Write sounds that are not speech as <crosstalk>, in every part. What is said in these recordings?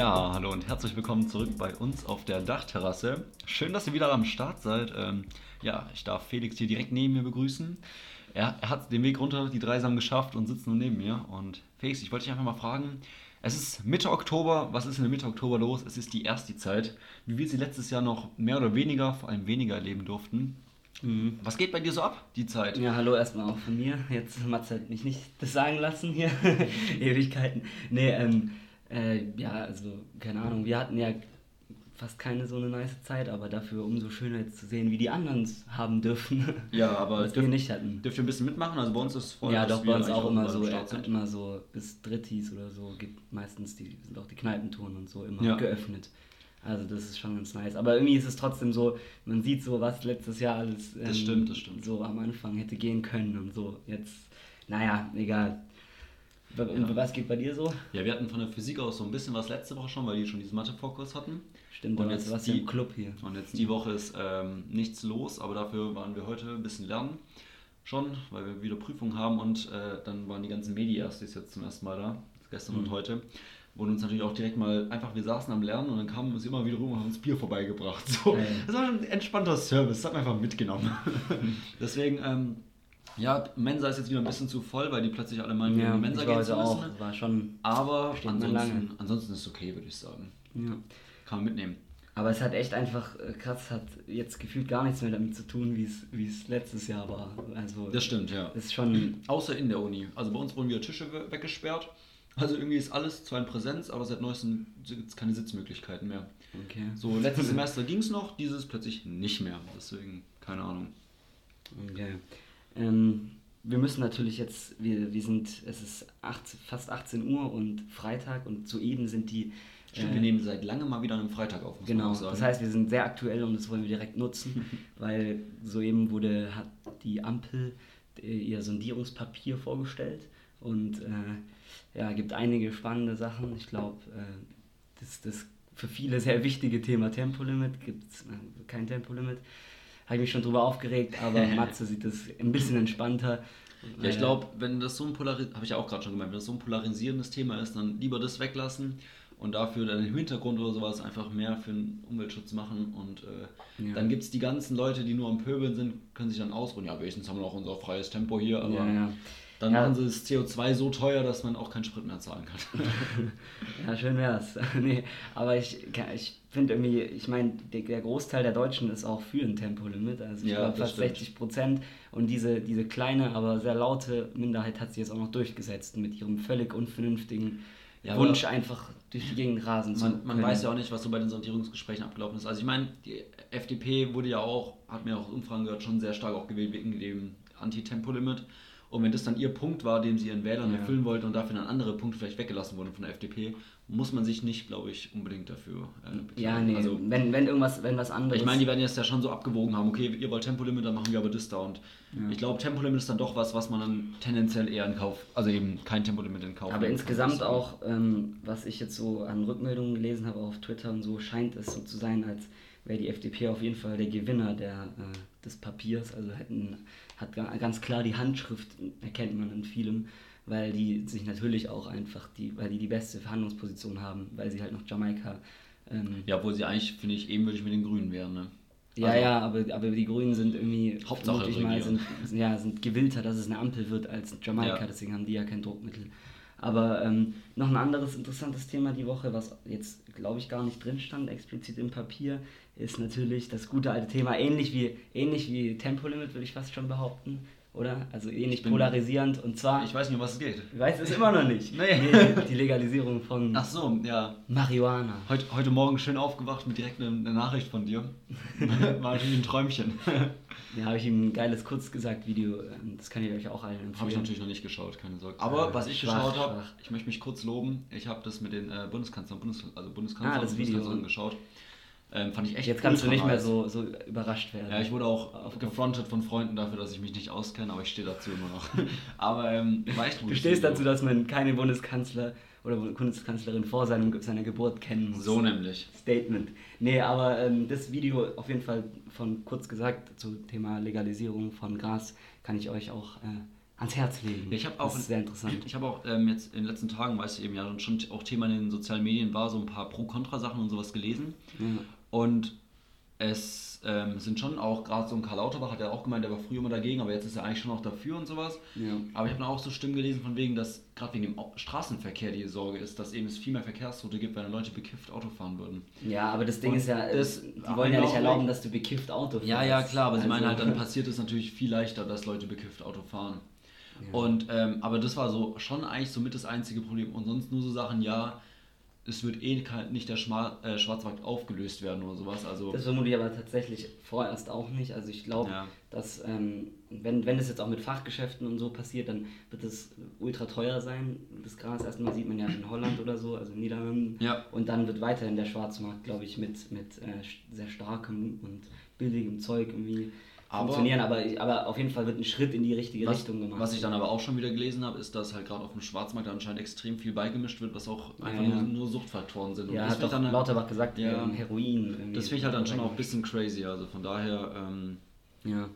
Ja, hallo und herzlich willkommen zurück bei uns auf der Dachterrasse. Schön, dass ihr wieder am Start seid. Ähm, ja, ich darf Felix hier direkt neben mir begrüßen. Er, er hat den Weg runter, die Dreisam geschafft und sitzt nun neben mir. Und Felix, ich wollte dich einfach mal fragen, es ist Mitte Oktober, was ist in der Mitte Oktober los? Es ist die erste Zeit, wie wir sie letztes Jahr noch mehr oder weniger, vor allem weniger erleben durften. Mhm. Was geht bei dir so ab, die Zeit? Ja, hallo erstmal auch von mir. Jetzt Mats hat mich nicht das sagen lassen hier. <laughs> Ewigkeiten. Nee, ähm, äh, ja, also, keine Ahnung, wir hatten ja fast keine so eine nice Zeit, aber dafür umso schöner jetzt zu sehen, wie die anderen es haben dürfen. <laughs> Ja, aber was wir nicht hatten. Dürft ihr ein bisschen mitmachen? Also bei uns ist voll, Ja, doch, bei uns auch immer so, äh, immer so bis Drittis oder so gibt meistens die sind auch die Kneipentouren und so immer Ja. geöffnet. Also das ist schon ganz nice. Aber irgendwie ist es trotzdem so, man sieht so, was letztes Jahr alles ähm, Das stimmt, das stimmt. so am Anfang hätte gehen können und so. Jetzt, naja, egal. Und Ja. was geht bei dir so? Ja, wir hatten von der Physik aus so ein bisschen was letzte Woche schon, weil die schon diesen Mathe-Fokus hatten. Stimmt, Und und jetzt was die- im Club hier. Und jetzt die Woche ist ähm, nichts los, aber dafür waren wir heute ein bisschen lernen. Schon, weil wir wieder Prüfungen haben und äh, dann waren die ganzen Medi-Erstis jetzt zum ersten Mal da, gestern und Mhm. heute. Wurden uns natürlich auch direkt mal, einfach, wir saßen am Lernen und dann kamen sie immer wieder rum und haben uns Bier vorbeigebracht. So, Geil. das war schon ein entspannter Service, das hat man einfach mitgenommen. <laughs> Deswegen, ähm, ja, Mensa ist jetzt wieder ein bisschen zu voll, weil die plötzlich alle meinen, Ja, in die Mensa gehen zu auch. müssen. War schon. Aber ansonsten, ansonsten ist es okay, würde ich sagen. Ja. Kann man mitnehmen. Aber es hat echt einfach äh, krass, hat jetzt gefühlt gar nichts mehr damit zu tun, wie es letztes Jahr war. Also Das stimmt, ja. ist schon. <clears throat> Außer in der Uni. Also bei uns wurden wieder Tische we- weggesperrt. Also irgendwie ist alles zwar in Präsenz, aber seit neuestem gibt es keine Sitzmöglichkeiten mehr. Okay. So, letztes <laughs> Semester ging es noch, dieses plötzlich nicht mehr. Deswegen, keine Ahnung. Okay. Ähm, wir müssen natürlich jetzt, wir, wir sind, es ist 18, fast 18 Uhr und Freitag und soeben sind die. Stimmt, äh, wir nehmen seit langem mal wieder an einem Freitag auf, Genau, das heißt, wir sind sehr aktuell und das wollen wir direkt nutzen, <laughs> weil soeben wurde, hat die Ampel äh, ihr Sondierungspapier vorgestellt und äh, ja, gibt einige spannende Sachen. Ich glaube, äh, das, das für viele sehr wichtige Thema Tempolimit, gibt es äh, kein Tempolimit. Habe ich mich schon drüber aufgeregt, aber <laughs> Matze sieht das ein bisschen entspannter. Ja, ich weil- glaube, wenn das so ein polaris habe ich ja auch gerade schon gemeint, wenn das so ein polarisierendes Thema ist, dann lieber das weglassen und dafür dann im Hintergrund oder sowas einfach mehr für den Umweltschutz machen und äh, Ja. dann gibt es die ganzen Leute, die nur am Pöbeln sind, können sich dann ausruhen. Ja, wenigstens haben wir noch unser freies Tempo hier, aber ja, ja. Dann Ja. machen sie das CO2 so teuer, dass man auch keinen Sprit mehr zahlen kann. <laughs> Ja, schön wär's. <laughs> nee, aber ich, ich finde irgendwie, ich meine, der, Großteil der Deutschen ist auch für ein Tempolimit, also ich Ja, glaube fast stimmt. 60 Prozent. Und diese, diese kleine, aber sehr laute Minderheit hat sich jetzt auch noch durchgesetzt mit ihrem völlig unvernünftigen Ja, Wunsch, einfach durch die Gegend rasen zu man, man können. weiß ja auch nicht, was so bei den Sondierungsgesprächen abgelaufen ist. Also ich meine, die FDP wurde ja auch, hat mir auch aus Umfragen gehört, schon sehr stark auch gewählt wegen dem Anti-Tempolimit. Und wenn das dann ihr Punkt war, den sie ihren Wählern Ja. erfüllen wollten und dafür dann andere Punkte vielleicht weggelassen wurden von der FDP, muss man sich nicht, glaube ich, unbedingt dafür äh, Ja, nee, Also, wenn, wenn irgendwas, wenn was anderes. ich meine, die werden jetzt ja schon so abgewogen haben, okay, ihr wollt Tempolimit, dann machen wir aber das da. Und Ja. ich glaube, Tempolimit ist dann doch was, was man dann tendenziell eher in Kauf, also eben kein Tempolimit in Kauf Aber kann. insgesamt Deswegen. auch, ähm, was ich jetzt so an Rückmeldungen gelesen habe auf Twitter und so, scheint es so zu sein, als wäre die FDP auf jeden Fall der Gewinner der, äh, des Papiers. Also hätten, hat ga- ganz klar die Handschrift, erkennt man in vielem, weil die sich natürlich auch einfach, die, weil die die beste Verhandlungsposition haben, weil sie halt noch Jamaika. Ähm, Ja, obwohl sie eigentlich, finde ich, ebenbürtig mit den Grünen wären, ne? ja, Also- ja, aber, aber die Grünen sind irgendwie, Hauptsache mal, sind, ja, sind gewillter, dass es eine Ampel wird als Jamaika, Ja. deswegen haben die ja kein Druckmittel. Aber ähm, noch ein anderes interessantes Thema die Woche, was jetzt, glaube ich, gar nicht drin stand, explizit im Papier, ist natürlich das gute alte Thema, ähnlich wie, ähnlich wie Tempolimit, würde ich fast schon behaupten, oder? Also ähnlich bin- polarisierend und zwar, Ich weiß nicht, um was es geht. ich weiß es immer noch nicht, Nee. die, die Legalisierung von Ach so, ja. Marihuana. Heute, heute Morgen schön aufgewacht mit direkt einer Nachricht von dir. <laughs> War natürlich ein Träumchen. Ja, habe ich ihm ein geiles Kurzgesagt-Video, ähm, das kann ich euch auch allen empfehlen. Habe ich natürlich noch nicht geschaut, keine Sorge. Aber Äh, was ich schwach, geschaut habe, ich möchte mich kurz loben. Ich habe das mit den äh, Bundeskanzlern, Bundes, also Bundeskanzler Ah, und Video. Bundeskanzlerinnen geschaut. Ähm, fand ich echt Jetzt kannst du nicht mehr so, so überrascht werden. Ja, ich wurde auch gefrontet von Freunden dafür, dass ich mich nicht auskenne, aber ich stehe dazu immer noch. <laughs> aber ähm, war echt ein Du stehst dazu, dass man keine Bundeskanzler oder Bundeskanzlerin vor seinem, seiner Geburt kennen muss. So nämlich. Statement. Nee, aber ähm, das Video auf jeden Fall von kurz gesagt zum Thema Legalisierung von Gras kann ich euch auch äh, ans Herz legen. Ich habe auch, das ist sehr interessant. Ich habe auch ähm, jetzt in den letzten Tagen, weißt du eben ja, schon auch Thema in den sozialen Medien war, so ein paar Pro-Kontra-Sachen und sowas gelesen. Ja. Und es ähm, sind schon auch, gerade so ein Karl Lauterbach hat ja auch gemeint, der war früher immer dagegen, aber jetzt ist er eigentlich schon auch dafür und sowas. Ja. Aber ich habe auch so Stimmen gelesen von wegen, dass gerade wegen dem Straßenverkehr die Sorge ist, dass eben es viel mehr Verkehrstote gibt, wenn Leute bekifft Auto fahren würden. Ja, aber das Ding Und ist ja, das- die wollen ja nicht erlauben, dass du bekifft Auto fährst. Ja, ja, klar, aber sie Also- meinen halt, dann <laughs> passiert es natürlich viel leichter, dass Leute bekifft Auto fahren. Ja. Und, ähm, aber das war so schon eigentlich somit das einzige Problem. Und sonst nur so Sachen, ja, es wird eh nicht der Schma äh, Schwarzmarkt aufgelöst werden oder sowas. Also, Das vermute ich aber tatsächlich vorerst auch nicht. Also ich glaube, Ja. dass ähm, wenn, wenn das jetzt auch mit Fachgeschäften und so passiert, dann wird es ultra teuer sein. Das Gras erstmal sieht man ja in Holland oder so, also in Niederlanden. Ja. Und dann wird weiterhin der Schwarzmarkt, glaube ich, mit, mit äh, sehr starkem und billigem Zeug irgendwie Aber- funktionieren. Aber, aber auf jeden Fall wird ein Schritt in die richtige was, Richtung gemacht. was ich dann aber auch schon wieder gelesen habe, ist, dass halt gerade auf dem Schwarzmarkt anscheinend extrem viel beigemischt wird, was auch einfach Ja, nur, nur Suchtfaktoren sind. Und ja, das hat doch dann, Lauterbach gesagt, Ja. Heroin. das finde ich halt dann schon auch ein bisschen crazy. Also von daher ähm, Ja.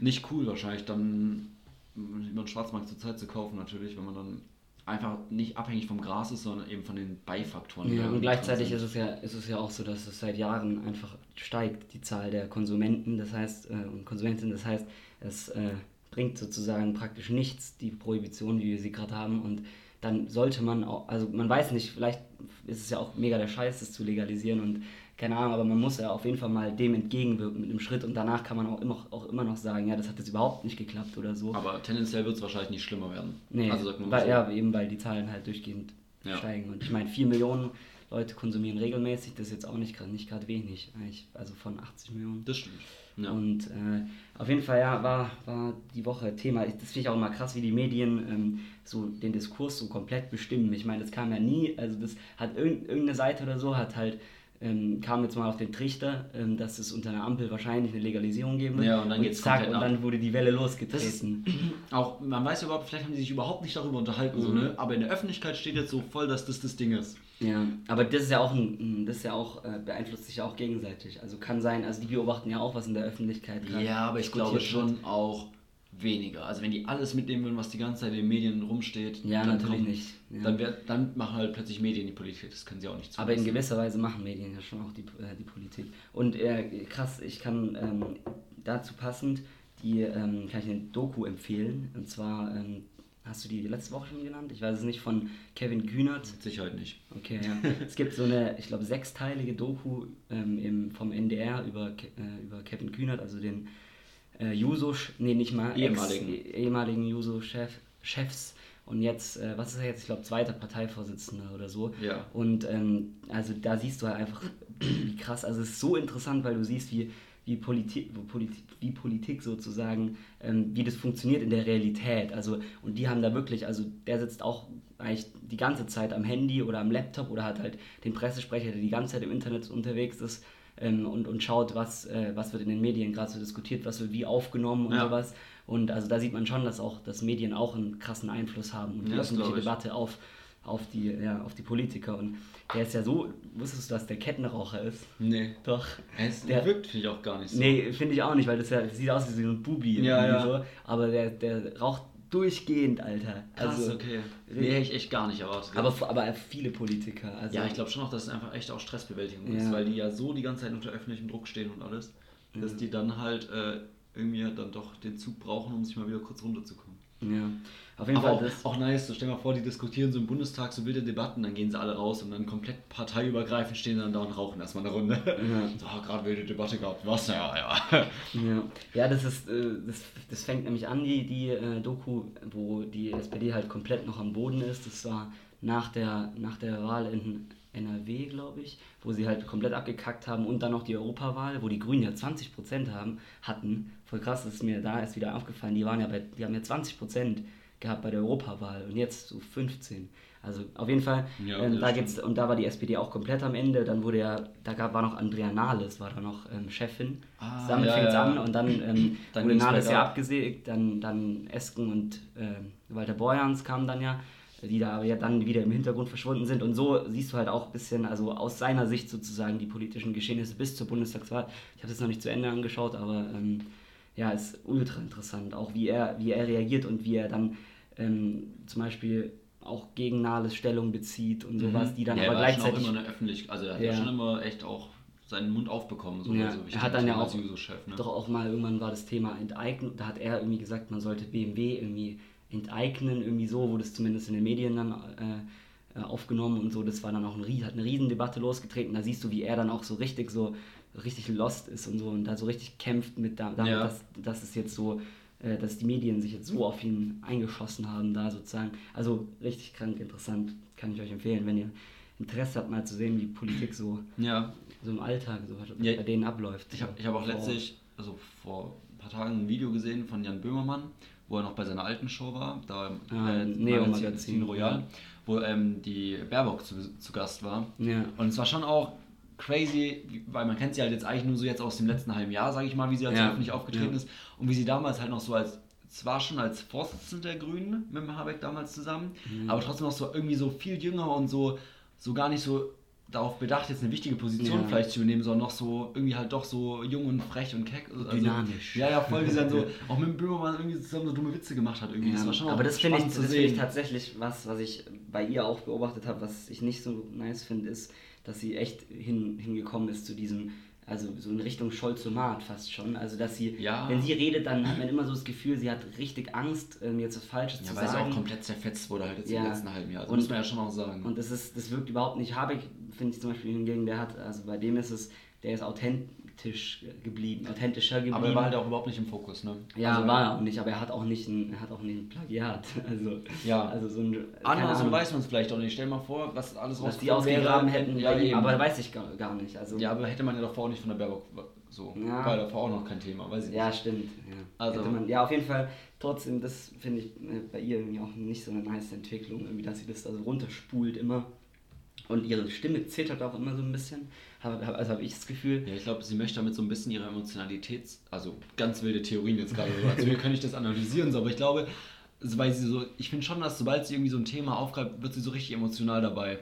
nicht cool wahrscheinlich dann über den Schwarzmarkt zur Zeit zu kaufen natürlich, wenn man dann einfach nicht abhängig vom Gras ist, sondern eben von den Beifaktoren. Ja, und gleichzeitig ist es, ja, ist es ja auch so, dass es seit Jahren einfach steigt, die Zahl der Konsumenten, das heißt, äh, und Konsumentinnen, das heißt, es äh, bringt sozusagen praktisch nichts, die Prohibition, wie wir sie gerade haben, und dann sollte man auch, also man weiß nicht, vielleicht ist es ja auch mega der Scheiß, das zu legalisieren. Und keine Ahnung, aber man muss ja auf jeden Fall mal dem entgegenwirken mit einem Schritt und danach kann man auch immer, auch immer noch sagen, ja, das hat jetzt überhaupt nicht geklappt oder so. Aber tendenziell wird es wahrscheinlich nicht schlimmer werden. Nee, also sagt man weil, so. ja, eben weil die Zahlen halt durchgehend Ja. steigen. Und ich meine, 4 Millionen Leute konsumieren regelmäßig, das ist jetzt auch nicht gerade nicht gerade wenig, eigentlich, also von 80 Millionen. Das stimmt. Ja. Und äh, auf jeden Fall, ja, war, war die Woche Thema. Das finde ich auch immer krass, wie die Medien ähm, so den Diskurs so komplett bestimmen. Ich meine, das kam ja nie, also das hat irgend, irgendeine Seite oder so, hat halt, ähm, kam jetzt mal auf den Trichter, ähm, dass es unter einer Ampel wahrscheinlich eine Legalisierung geben wird. Ja, und dann geht's zack, und ab. dann wurde die Welle losgetreten. <clears throat> Auch, man weiß überhaupt, vielleicht haben die sich überhaupt nicht darüber unterhalten, so, ne? aber in der Öffentlichkeit steht jetzt so voll, dass das das Ding ist. Ja, aber das ist ja auch ein, das ist ja auch, äh, beeinflusst sich ja auch gegenseitig. Also kann sein, also die beobachten ja auch, was in der Öffentlichkeit gerade Ja, aber ich glaube wird. schon auch weniger. Also wenn die alles mitnehmen würden, was die ganze Zeit in den Medien rumsteht, Ja, dann natürlich nicht. Ja. Dann, wär, dann machen halt plötzlich Medien die Politik, das können sie auch nicht Aber in zulassen. gewisser Weise machen Medien ja schon auch die, äh, die Politik. Und äh, krass, ich kann ähm, dazu passend, die ähm, kann ich eine Doku empfehlen. Und zwar, ähm, hast du die letzte Woche schon genannt? Ich weiß es nicht, von Kevin Kühnert. Mit Sicherheit nicht. Okay, ja. es gibt so eine, ich glaube, sechsteilige Doku ähm, im, vom NDR über, äh, über Kevin Kühnert, also den äh, Juso, nee, nicht mal, Ehemaligen. Ex, eh- ehemaligen Juso-Chefs und jetzt, äh, was ist er jetzt, ich glaube, zweiter Parteivorsitzender oder so. Ja. Und ähm, also da siehst du halt einfach, wie krass, also es ist so interessant, weil du siehst, wie, wie, Politik, wo Politik, wie Politik sozusagen, ähm, wie das funktioniert in der Realität. Also, und die haben da wirklich, also der sitzt auch eigentlich die ganze Zeit am Handy oder am Laptop oder hat halt den Pressesprecher, der die ganze Zeit im Internet unterwegs ist ähm, und, und schaut, was, äh, was wird in den Medien gerade so diskutiert, was wird wie aufgenommen und Ja. sowas. Und also da sieht man schon, dass auch dass Medien auch einen krassen Einfluss haben und die Ja, öffentliche. Debatte auf, auf, die, ja, auf die Politiker. Und der ist ja so, wusstest du, dass der Kettenraucher ist? Nee. Doch. Es Der- wirkt, finde ich auch gar nicht so. Nee, finde ich auch nicht, weil das ja das sieht aus wie so ein Bubi. Ja, ja. So. Aber der, der raucht durchgehend, Alter. Krass, also, okay. Nee, hätte ich echt gar nicht erwartet. Aber, aber viele Politiker. Also, ja, ich glaube schon auch, dass es einfach echt auch Stressbewältigung Ja. ist, weil die ja so die ganze Zeit unter öffentlichem Druck stehen und alles, dass Ja. die dann halt äh, irgendwie dann doch den Zug brauchen, um sich mal wieder kurz runterzukommen. Ja, auf jeden Aber Fall auch, auch nice, so stell dir mal vor, die diskutieren so im Bundestag so wilde Debatten, dann gehen sie alle raus und dann komplett parteiübergreifend stehen dann da und rauchen erstmal eine Runde. Ja. <laughs> So, ah, gerade wilde Debatte gehabt, was? Ja, ja. Ja, ja das, ist, äh, das, das fängt nämlich an, die, die äh, Doku, wo die SPD halt komplett noch am Boden ist. Das war nach der, nach der Wahl in NRW, glaube ich, wo sie halt komplett abgekackt haben und dann noch die Europawahl, wo die Grünen ja 20% haben, hatten. Voll krass, das ist mir da erst wieder aufgefallen. Die waren ja bei, die haben ja 20% gehabt bei der Europawahl und jetzt so 15. Also auf jeden Fall, Ja, ähm, da gibt's und da war die SPD auch komplett am Ende. Dann wurde ja, da gab, war noch Andrea Nahles, war da noch ähm, Chefin. Ah, Damit ja, fängt's ja. an und dann, ähm, <clears throat> Dann wurde Nahles ja abgesägt, dann, dann Esken und ähm, Walter Borjans kamen dann ja, die da aber ja dann wieder im Hintergrund verschwunden sind. Und so siehst du halt auch ein bisschen, also aus seiner Sicht sozusagen die politischen Geschehnisse bis zur Bundestagswahl. Ich habe es noch nicht zu Ende angeschaut, aber ähm, ja, ist ultra interessant. Auch wie er, wie er reagiert und wie er dann ähm, zum Beispiel auch gegen Nahles Stellung bezieht und sowas, die dann Mhm. ja, aber er war schon gleichzeitig. auch immer eine öffentlich, also er hat Ja. ja. schon immer echt auch seinen Mund aufbekommen. So, Ja, also er hat dann ja auch Juso-Chef, ne? Doch auch mal irgendwann war das Thema Enteignung. Da hat er irgendwie gesagt, man sollte BMW irgendwie enteignen, irgendwie so, wurde es zumindest in den Medien dann äh, äh, aufgenommen und so. Das war dann auch ein, hat eine Riesendebatte losgetreten. Da siehst du, wie er dann auch so richtig so richtig lost ist und so und da so richtig kämpft mit da, damit, Ja. dass, dass es jetzt so, dass die Medien sich jetzt so auf ihn eingeschossen haben, da sozusagen. Also richtig krank interessant, kann ich euch empfehlen, wenn ihr Interesse habt, mal zu sehen, wie Politik so, Ja, so im Alltag so Ja. bei denen abläuft. Ich habe ich hab auch letztlich, also vor ein paar Tagen ein Video gesehen von Jan Böhmermann, wo er noch bei seiner alten Show war, da im Ah, äh, Magazin Magazin, Royal, ja. wo ähm, die Baerbock zu, zu Gast war. Ja. Und es war schon auch crazy, weil man kennt sie halt jetzt eigentlich nur so jetzt aus dem letzten halben Jahr, sage ich mal, wie sie als Ja, öffentlich aufgetreten ja. ist und wie sie damals halt noch so als zwar schon als Vorsitzende der Grünen mit dem Habeck damals zusammen, Mhm. aber trotzdem noch so irgendwie so viel jünger und so, so gar nicht so darauf bedacht, jetzt eine wichtige Position Ja. vielleicht zu übernehmen, sondern noch so irgendwie halt doch so jung und frech und keck. Also, Dynamisch. Ja, ja, voll, wie sie dann so <laughs> auch mit dem Böhmermann irgendwie zusammen so dumme Witze gemacht hat. Irgendwie. Ja, das war schon aber das finde ich, das finde ich tatsächlich was, was ich bei ihr auch beobachtet habe, was ich nicht so nice finde, ist, dass sie echt hin, hingekommen ist zu diesem, also so in Richtung Scholzomat fast schon. Also dass sie, Ja. wenn sie redet, dann hat man immer so das Gefühl, sie hat richtig Angst, ähm, jetzt was Falsches Ja, zu weil sie sagen. auch komplett zerfetzt wurde halt jetzt Ja. im letzten halben Jahr. Das Und- muss man ja schon auch sagen. Und das ist, das wirkt überhaupt nicht. Habeck, finde ich zum Beispiel hingegen, der hat, also bei dem ist es, der ist authentisch geblieben, authentischer geblieben. aber er war halt auch überhaupt nicht im Fokus, ne? ja, also, war er auch nicht, aber er hat auch nicht ein, er hat auch nicht ein Plagiat. <laughs> Also, Ja. also so ein. Andersrum weiß man es vielleicht auch nicht. Stell dir mal vor, was alles was die ausgegraben hätten, ja, bei ihm, eben. aber weiß ich gar, gar nicht. Also, ja, aber hätte man ja davor auch nicht von der Baerbock so. Ja. War davor auch noch kein Thema, weiß ich ja, nicht. stimmt. Ja. Also- man, ja, auf jeden Fall, trotzdem, das finde ich äh, bei ihr irgendwie auch nicht so eine nice Entwicklung, irgendwie, dass sie das da so runterspult immer. Und ihre Stimme zittert auch immer so ein bisschen. Hab, hab, also habe ich das Gefühl. Ja, ich glaube, sie möchte damit so ein bisschen ihre Emotionalität, also ganz wilde Theorien jetzt gerade so. Also wir können nicht das analysieren, so, aber ich glaube, weil sie so, ich finde schon, dass sobald sie irgendwie so ein Thema aufgreift, wird sie so richtig emotional dabei.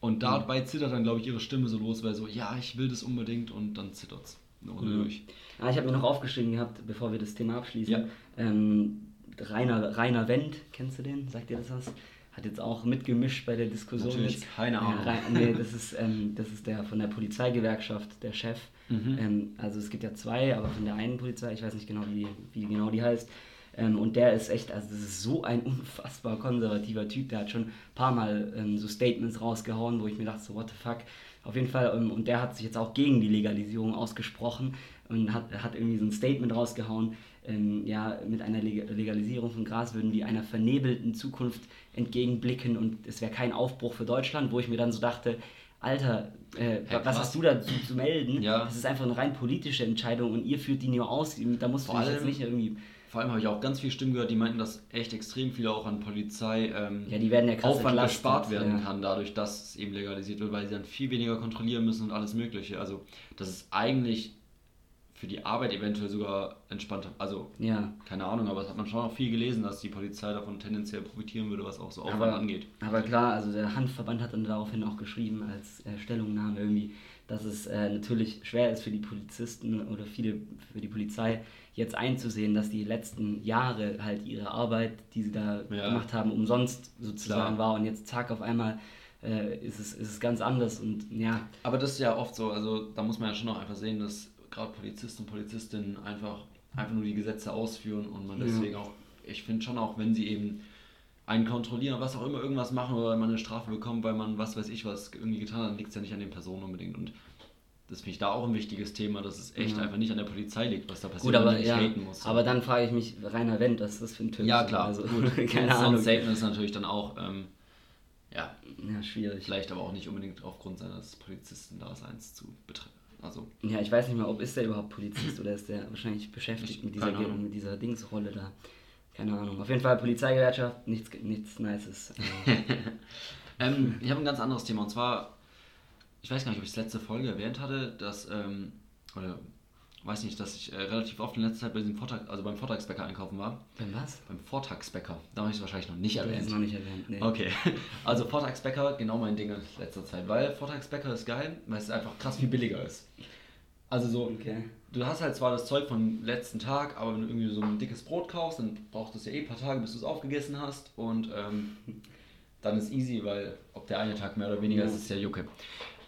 Und dabei zittert dann, glaube ich, ihre Stimme so los, weil so, ja, ich will das unbedingt und dann zittert es. durch. Ah, ich habe mir noch aufgeschrieben gehabt, bevor wir das Thema abschließen. Ja. Ähm, Rainer, Rainer Wendt, kennst du den? Sagt dir das was? Hat jetzt auch mitgemischt bei der Diskussion. Natürlich, jetzt. keine Ahnung. Rein- nee, das ist, ähm, das ist der von der Polizeigewerkschaft, der Chef. Mhm. Ähm, also es gibt ja zwei, aber von der einen Polizei, ich weiß nicht genau, wie, wie genau die heißt. Ähm, und der ist echt, also das ist so ein <laughs> unfassbar konservativer Typ. Der hat schon ein paar Mal ähm, so Statements rausgehauen, wo ich mir dachte, so what the fuck. Auf jeden Fall, ähm, und der hat sich jetzt auch gegen die Legalisierung ausgesprochen und hat, hat irgendwie so ein Statement rausgehauen. Ähm, ja, mit einer Leg Legalisierung von Gras würden die einer vernebelten Zukunft entgegenblicken und es wäre kein Aufbruch für Deutschland, wo ich mir dann so dachte, Alter, äh, was krass. hast du dazu zu melden? Ja. Das ist einfach eine rein politische Entscheidung und ihr führt die nur aus. Da musst du Vor jetzt allem- nicht irgendwie. Vor allem habe ich auch ganz viele Stimmen gehört, die meinten, dass echt extrem viel auch an Polizei ähm, Ja, die werden ja krass Aufwand entlastet, gespart werden ja. kann, dadurch, dass es eben legalisiert wird, weil sie dann viel weniger kontrollieren müssen und alles Mögliche. Also, das ist eigentlich für die Arbeit eventuell sogar entspannter. Also, Ja. keine Ahnung, aber das hat man schon auch viel gelesen, dass die Polizei davon tendenziell profitieren würde, was auch so Aufwand Aber, angeht. aber klar, also der Handverband hat dann daraufhin auch geschrieben als äh, Stellungnahme irgendwie, dass es äh, natürlich schwer ist für die Polizisten oder viele für die Polizei jetzt einzusehen, dass die letzten Jahre halt ihre Arbeit, die sie da Ja. gemacht haben, umsonst sozusagen Klar. war und jetzt zack auf einmal äh, ist, es, ist es ganz anders und ja, Aber das ist ja oft so, also da muss man ja schon auch einfach sehen, dass gerade Polizisten und Polizistinnen einfach, einfach nur die Gesetze ausführen und man Ja. deswegen auch, ich finde schon auch, wenn sie eben einen kontrollieren, was auch immer, irgendwas machen oder man eine Strafe bekommt, weil man was weiß ich was irgendwie getan hat, liegt es ja nicht an den Personen unbedingt und das finde ich da auch ein wichtiges Thema, dass es echt Ja. einfach nicht an der Polizei liegt, was da passiert, gut, und aber ja, haten muss. aber dann frage ich mich, Rainer Wendt, was ist das für ein Typ? ja klar, also, gut. <laughs> keine ein Ahnung. Statement ist natürlich dann auch, ähm, ja, Ja, schwierig. vielleicht aber auch nicht unbedingt aufgrund seines Polizistendaseins zu betreffen. Also, Ja, ich weiß nicht mal, ob ist der überhaupt Polizist oder ist der wahrscheinlich beschäftigt Ich- mit dieser, mit dieser Dingsrolle da. Keine Ahnung. Auf jeden Fall Polizeigewerkschaft, nichts, nichts Nices. Äh, <laughs> Ähm, ich habe ein ganz anderes Thema und zwar, ich weiß gar nicht, ob ich es letzte Folge erwähnt hatte, dass, ähm, oder weiß nicht, dass ich äh, relativ oft in letzter Zeit bei diesem Vortrag, also beim Vortragsbäcker einkaufen war. Beim was? Beim Vortragsbäcker, da habe ich es wahrscheinlich noch nicht Das ist erwähnt. noch nicht erwähnt. Nee. Okay, <laughs> also Vortragsbäcker, genau mein Ding in letzter Zeit, weil Vortragsbäcker ist geil, weil es einfach krass viel billiger ist. Also so, Okay. du hast halt zwar das Zeug vom letzten Tag, aber wenn du irgendwie so ein dickes Brot kaufst, dann braucht es ja eh ein paar Tage, bis du es aufgegessen hast. Und ähm, dann ist easy, weil ob der eine Tag mehr oder weniger Ja. ist, ist ja Jucke.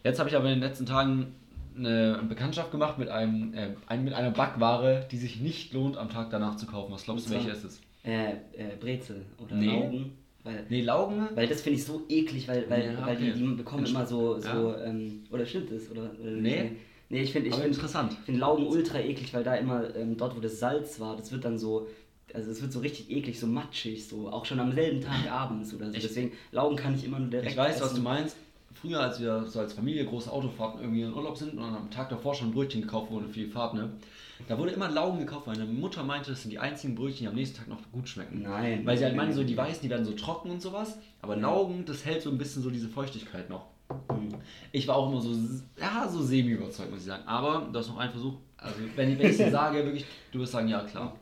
Jetzt habe ich aber in den letzten Tagen eine Bekanntschaft gemacht mit, einem, äh, ein, mit einer Backware, die sich nicht lohnt, am Tag danach zu kaufen. Was glaubst du, welche ist es? Äh, äh, Brezel oder Nee. Laugen. Weil, Nee, Laugen? weil das finde ich so eklig, weil, weil, Ja, weil die, okay. die bekommen immer so, so Ja. ähm, oder stimmt das? Oder, oder Nee. Nee, ich finde ich find, interessant. ich Laugen ultra eklig, weil da immer ähm, dort, wo das Salz war, das wird dann so, also es wird so richtig eklig, so matschig, so auch schon am selben Tag abends oder so. Ich- Deswegen Laugen kann ich immer nur direkt Ich weiß, was essen. du meinst. Früher, als wir so als Familie große Autofahrten irgendwie in Urlaub sind und am Tag davor schon Brötchen gekauft wurden für die Fahrt, ne? Da wurde immer Laugen gekauft, weil meine Mutter meinte, das sind die einzigen Brötchen, die am nächsten Tag noch gut schmecken. Nein. Weil sie halt meinen, so die weißen, die werden so trocken und sowas, aber Laugen, das hält so ein bisschen so diese Feuchtigkeit noch. Mhm. Ich war auch immer so, ja, so semi überzeugt, muss ich sagen. Aber du hast noch einen Versuch. Also, wenn, wenn ich dir <laughs> sage, wirklich, du wirst sagen, ja, klar.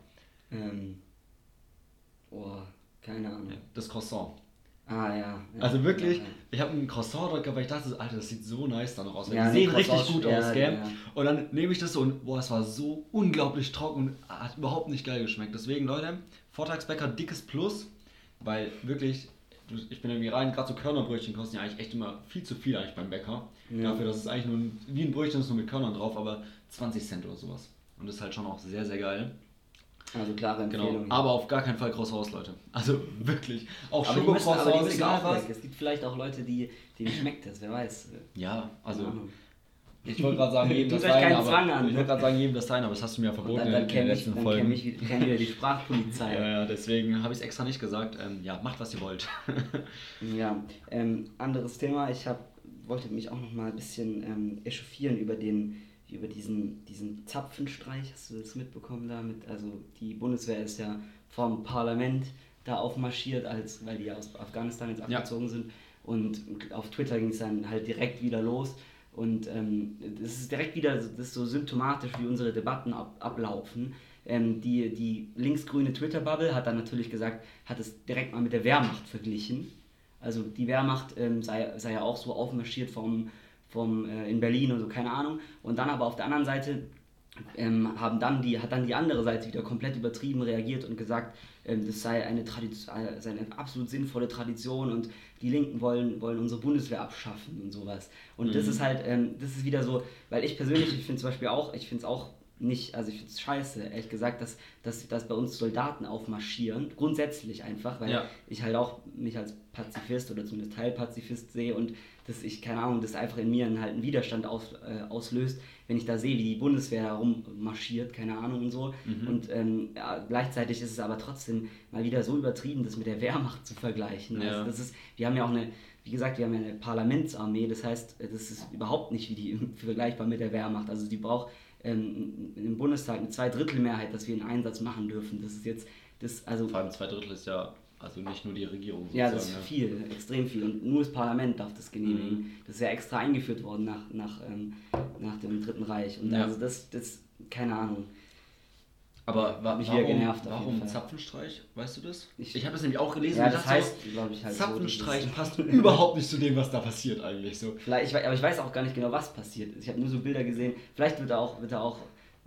Ähm, boah, keine Ahnung. Das Croissant. Ah ja. ja. Also wirklich, Ja, ich habe ein Croissant dort gehabt, weil ich dachte, Alter, das sieht so nice dann noch aus. Ja, die sehen richtig gut ja, aus, gell? ja. Und dann nehme ich das so und boah, es war so unglaublich trocken und hat überhaupt nicht geil geschmeckt. Deswegen, Leute, Vortagsbäcker dickes Plus, weil wirklich, ich bin irgendwie rein, gerade so Körnerbrötchen kosten ja eigentlich echt immer viel zu viel eigentlich beim Bäcker. Dafür, dass es eigentlich nur ein, wie ein Brötchen ist, nur mit Körnern drauf, aber 20 Cent oder sowas. Und das ist halt schon auch sehr, sehr geil. Also klare Genau. Empfehlung. Aber auf gar keinen Fall Croissants, Leute. Also <laughs> wirklich. Auch Aber die, müssen, aber die Schokocroissants, müssen egal was. Es gibt vielleicht auch Leute, die, denen schmeckt das, wer weiß. Ja, also ich wollte gerade sagen, <laughs> jedem das sein, aber Zwang an, ich ne? wollte gerade sagen, jedem das sein, aber das hast du mir ja verboten dann, in dann den kenne ich, letzten dann Folgen. ich, kenn wieder die Sprachpolizei. <laughs> ja, ja, deswegen habe ich es extra nicht gesagt. Ähm, ja, macht was ihr wollt. Ja, ähm, anderes Thema. Ich hab, wollte mich auch noch mal ein bisschen ähm, echauffieren über den über diesen, diesen Zapfenstreich. Hast du das mitbekommen damit? Also die Bundeswehr ist ja vom Parlament da aufmarschiert, als, weil die ja aus Afghanistan jetzt Ja. abgezogen sind. Und auf Twitter ging es dann halt direkt wieder los. Und ähm, das ist direkt wieder das ist so symptomatisch, wie unsere Debatten ab, ablaufen. Ähm, die, die linksgrüne Twitter-Bubble hat dann natürlich gesagt, hat es direkt mal mit der Wehrmacht verglichen. Also die Wehrmacht ähm, sei, sei ja auch so aufmarschiert vom, vom, äh, in Berlin und so, keine Ahnung. Und dann aber auf der anderen Seite ähm, haben dann die, hat dann die andere Seite wieder komplett übertrieben reagiert und gesagt, ähm, das sei eine, Tradition, äh, sei eine absolut sinnvolle Tradition und die Linken wollen, wollen unsere Bundeswehr abschaffen und sowas. Und das Mhm. ist halt, ähm, das ist wieder so, weil ich persönlich, ich finde zum Beispiel auch, ich finde es auch nicht, also ich finde es scheiße, ehrlich gesagt, dass, dass, dass bei uns Soldaten aufmarschieren, grundsätzlich einfach, weil Ja. ich halt auch mich als Pazifist oder zumindest Teilpazifist sehe und dass ich, keine Ahnung, das einfach in mir einen, halt einen Widerstand aus, äh, auslöst, wenn ich da sehe, wie die Bundeswehr herummarschiert, keine Ahnung und so. Mhm. Und ähm, ja, gleichzeitig ist es aber trotzdem mal wieder so übertrieben, das mit der Wehrmacht zu vergleichen. Ja. Also das ist, wir haben ja auch eine, wie gesagt, wir haben ja eine Parlamentsarmee, das heißt, das ist überhaupt nicht wie die <laughs> vergleichbar mit der Wehrmacht. Also die braucht ähm, im Bundestag eine Zweidrittelmehrheit, dass wir einen Einsatz machen dürfen. Das ist jetzt, das, also Vor allem zwei Drittel ist ja, also nicht nur die Regierung ja, das ist sozusagen, viel, extrem viel. Und nur das Parlament darf das genehmigen. Mhm. Das ist ja extra eingeführt worden nach, nach, ähm, nach dem Dritten Reich. Und Ja. also das, das, keine Ahnung. Aber wa Mich warum, wieder genervt warum. Zapfenstreich? Weißt du das? Ich- Ich, habe das nämlich auch gelesen Ja, das heißt, glaube ich, halt so. Zapfenstreich dieses- passt überhaupt nicht zu dem, was da passiert eigentlich so. Vielleicht, aber ich weiß auch gar nicht genau, was passiert ist. Ich habe nur so Bilder gesehen. Vielleicht wird da auch, wird da auch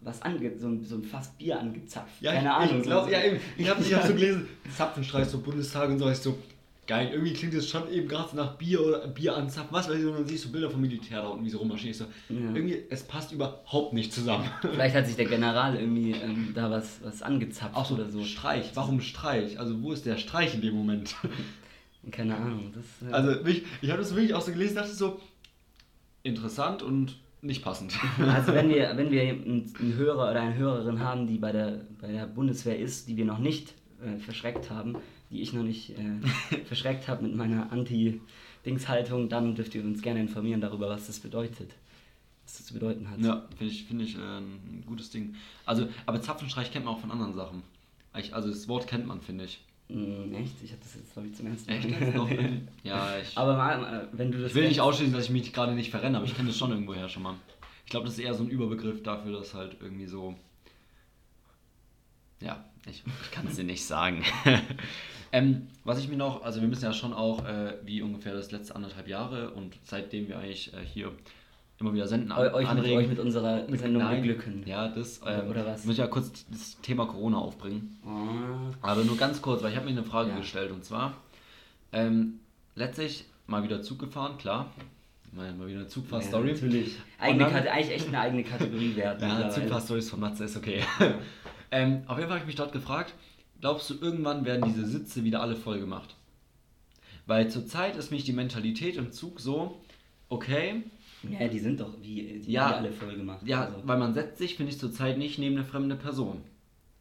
was ange, so, ein, so ein Fass Bier angezapft. Ja, keine ich, Ahnung. Ich, glaub, so, ja, eben. ich habe ich hab so gelesen, Zapfenstreich, so Bundestag und so, ich so, geil, irgendwie klingt das schon eben gerade nach Bier oder Bier anzapfen, was weiß ich, und dann siehst du Bilder vom Militär da unten, wie sie rummarschieren. Ich so, Ja. irgendwie, es passt überhaupt nicht zusammen. Vielleicht hat sich der General irgendwie ähm, da was, was angezapft Auch so, oder so. Streich, warum Streich? Also, wo ist der Streich in dem Moment? Keine Ahnung. Das, äh, Also, ich, ich habe das wirklich auch so gelesen, dachte so, interessant und nicht passend. Also wenn wir, <laughs> wenn wir einen, Hörer oder eine Hörerin haben, die bei der, bei der Bundeswehr ist, die wir noch nicht äh, verschreckt haben, die ich noch nicht äh, <laughs> verschreckt habe mit meiner Anti-Dings-Haltung, dann dürft ihr uns gerne informieren darüber, was das bedeutet. Was das zu bedeuten hat. Ja, finde ich, find ich äh, ein gutes Ding. Also, aber Zapfenstreich kennt man auch von anderen Sachen. Also das Wort kennt man, finde ich. Mm, echt? Ich hatte das jetzt, glaube ich, zum ersten Mal. <laughs> Ja, ich, Aber mal, äh, wenn du das. ich will nicht ausschließen, dass ich mich gerade nicht verrenne, aber ich kenne das schon irgendwoher schon mal. Ich glaube, das ist eher so ein Überbegriff dafür, dass halt irgendwie so. Ja, ich, ich kann es dir nicht sagen. <laughs> ähm, was ich mir noch, also wir müssen ja schon auch, äh, wie ungefähr das letzte anderthalb Jahre und seitdem wir eigentlich äh, hier immer wieder senden. Eu- euch, mit, euch mit unserer Sendung Nein. beglücken. Ja, das. Ähm, oder was? Muss ich ja kurz das Thema Corona aufbringen. Ah, Aber nur ganz kurz, weil ich habe mir eine Frage Ja. gestellt und zwar ähm, letztlich mal wieder Zug gefahren, klar. Mal, mal wieder eine ja, Zugfahrstory. natürlich. Eigene dann- eigentlich echt eine eigene Kategorie wert. Ja. Zugfahrstories von Matze ist okay. <laughs> ähm, auf jeden Fall habe ich mich dort gefragt, glaubst du, irgendwann werden diese Sitze wieder alle voll gemacht? Weil zurzeit ist mich die Mentalität im Zug so, okay, Ja, die sind doch wie die Ja. ja. alle voll gemacht. ja, also. weil man setzt sich, finde ich, zurzeit nicht neben eine fremde Person.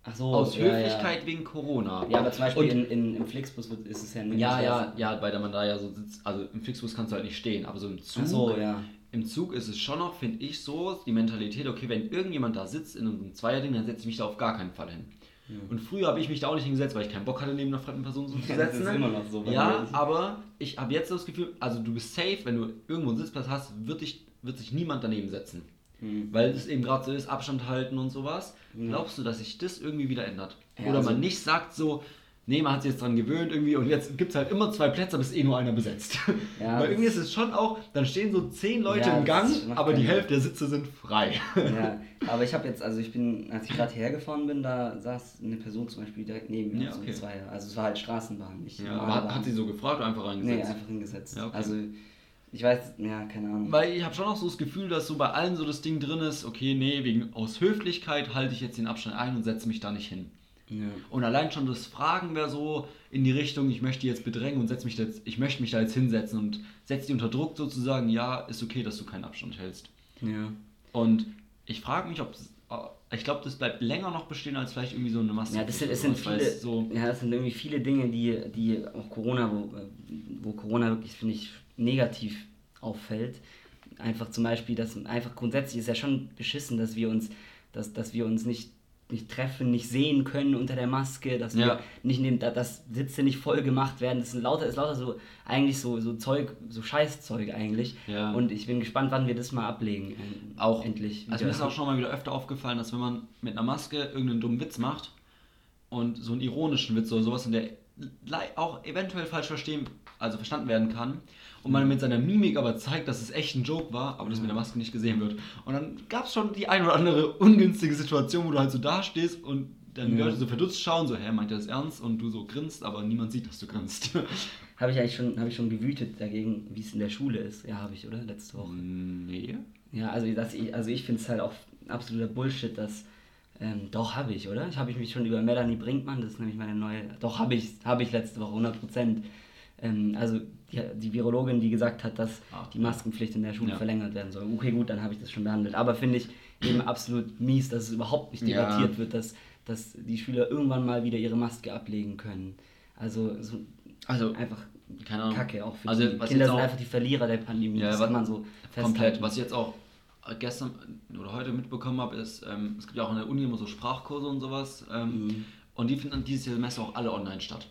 Ach so, Aus ja, Höflichkeit wegen Corona. Ja. ja, aber zum Beispiel in, in, im Flixbus wird, ist es ja nicht Ja, so, ja, ja, weil man da ja so sitzt, also im Flixbus kannst du halt nicht stehen, aber so im Zug, Ach so, ja. im Zug ist es schon noch, finde ich, so, die Mentalität, okay, wenn irgendjemand da sitzt in einem Zweierding, dann setze ich mich da auf gar keinen Fall hin. Und früher habe ich mich da auch nicht hingesetzt, weil ich keinen Bock hatte, neben einer fremden Person so zu Ja, das sitzen. ist immer noch so Ja, aber ich habe jetzt das Gefühl, also du bist safe, wenn du irgendwo einen Sitzplatz hast, wird, dich, wird sich niemand daneben setzen. Hm. Weil es eben gerade so ist, Abstand halten und sowas. Glaubst du, dass sich das irgendwie wieder ändert? Ja, Oder also- man nicht sagt so, nee, man hat sich jetzt dran gewöhnt irgendwie und jetzt gibt es halt immer zwei Plätze, aber es ist eh nur einer besetzt. Ja, <laughs> Weil irgendwie ist es schon auch, dann stehen so zehn Leute Ja, im Gang, aber die Hälfte der Sitze sind frei. ja, <laughs> aber ich habe jetzt, also ich bin, als ich gerade hierher gefahren bin, da saß eine Person zum Beispiel direkt neben mir, Ja, so ein okay. Zweier. Also es war halt Straßenbahn, nicht Ja, aber hat, hat sie so gefragt oder einfach Nee, reingesetzt? einfach hingesetzt. Ja, okay. Also ich weiß, ja, keine Ahnung. Weil ich habe schon auch so das Gefühl, dass so bei allen so das Ding drin ist, okay, nee, wegen aus Höflichkeit halte ich jetzt den Abstand ein und setze mich da nicht hin. Ja. Und allein schon das Fragen wäre so in die Richtung, ich möchte die jetzt bedrängen und setz mich jetzt, ich möchte mich da jetzt hinsetzen und setze die unter Druck sozusagen, ja, ist okay, dass du keinen Abstand hältst. ja. Und ich frage mich, ob es, ich glaube, das bleibt länger noch bestehen als vielleicht irgendwie so eine Masse. Ja, das sind, es sind viele, so, ja, das sind irgendwie viele Dinge, die, die auch Corona, wo, äh, wo Corona wirklich, finde ich, negativ auffällt. Einfach zum Beispiel, dass einfach grundsätzlich ist ja schon beschissen, dass wir uns, dass, dass wir uns nicht, nicht treffen, nicht sehen können unter der Maske, dass Ja. wir nicht nehmen, da- dass Sitze nicht voll gemacht werden. Das sind lauter, ist lauter so eigentlich so, so Zeug, so Scheißzeug eigentlich. Ja. Und ich bin gespannt, wann wir das mal ablegen. auch endlich. Also mir ist auch schon mal wieder öfter aufgefallen, dass wenn man mit einer Maske irgendeinen dummen Witz macht und so einen ironischen Witz oder sowas und der auch eventuell falsch verstehen, also verstanden werden kann und man mit seiner Mimik aber zeigt, dass es echt ein Joke war, aber das mit der Maske nicht gesehen wird. Und dann gab es schon die ein oder andere ungünstige Situation, wo du halt so dastehst und dann die Ja. Leute so verdutzt schauen, so, hä, meint er das ernst? Und du so grinst, aber niemand sieht, dass du grinst. <laughs> Habe ich eigentlich schon, habe ich schon gewütet dagegen, wie es in der Schule ist. Ja, habe ich, oder? Letzte Woche. nee. Ja, also, ich, also ich finde es halt auch absoluter Bullshit, dass. Ähm, doch, habe ich, oder? Ich habe ich mich schon über Melanie Brinkmann, das ist nämlich meine neue. Doch, habe ich, habe ich letzte Woche, 100 Prozent. Ähm, also die, die Virologin, die gesagt hat, dass Ah, die Maskenpflicht in der Schule Ja. verlängert werden soll. Okay, gut, dann habe ich das schon behandelt. Aber finde ich eben absolut mies, dass es überhaupt nicht Ja. debattiert wird, dass, dass die Schüler irgendwann mal wieder ihre Maske ablegen können. Also so Also, einfach keine Ahnung. Kacke auch für Also, die Kinder sind einfach die Verlierer der Pandemie. Ja, das was- kann man so festhalten. Komplett. Was ich jetzt auch gestern oder heute mitbekommen habe, ist, ähm, es gibt ja auch in der Uni immer so Sprachkurse und sowas. Ähm, Mhm. Und die finden dieses Semester auch alle online statt.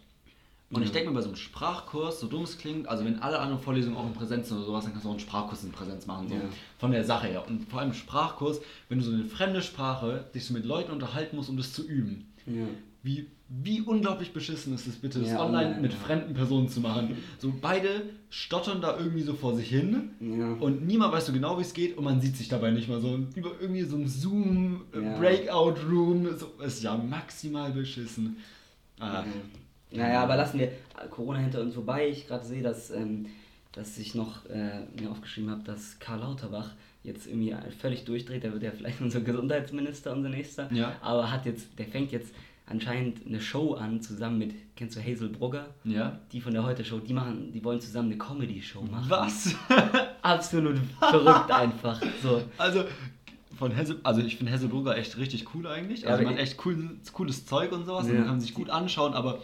Und ich denke mir bei so einem Sprachkurs, so dumm es klingt, also wenn alle anderen Vorlesungen auch in Präsenz sind oder sowas, dann kannst du auch einen Sprachkurs in Präsenz machen, so Ja. von der Sache her. Und vor allem Sprachkurs, wenn du so eine fremde Sprache dich so mit Leuten unterhalten musst, um das zu üben. Ja. Wie, wie unglaublich beschissen ist es bitte, das Ja, online mit ja. fremden Personen zu machen. <laughs> So beide stottern da irgendwie so vor sich hin Ja. und niemand weiß so genau, wie es geht und man sieht sich dabei nicht mal so. Über irgendwie so ein Zoom, äh, Ja. Breakout-Room, so, ist ja maximal beschissen. Ah, Naja, aber lassen wir Corona hinter uns vorbei. Ich gerade sehe, dass, ähm, dass ich noch äh, mir aufgeschrieben habe, dass Karl Lauterbach jetzt irgendwie völlig durchdreht. Der wird ja vielleicht unser Gesundheitsminister, unser nächster. Ja. Aber hat jetzt, der fängt jetzt anscheinend eine Show an, zusammen mit, kennst du Hazel Brugger? Ja. Die von der Heute-Show, die machen, die wollen zusammen eine Comedy-Show machen. Was? <laughs> Absolut verrückt einfach. So. Also, von Hesse, also ich finde Hesselburger echt richtig cool eigentlich. Ja, Also aber man echt cool, cooles Zeug und sowas. Ja. Und man kann sich gut anschauen, aber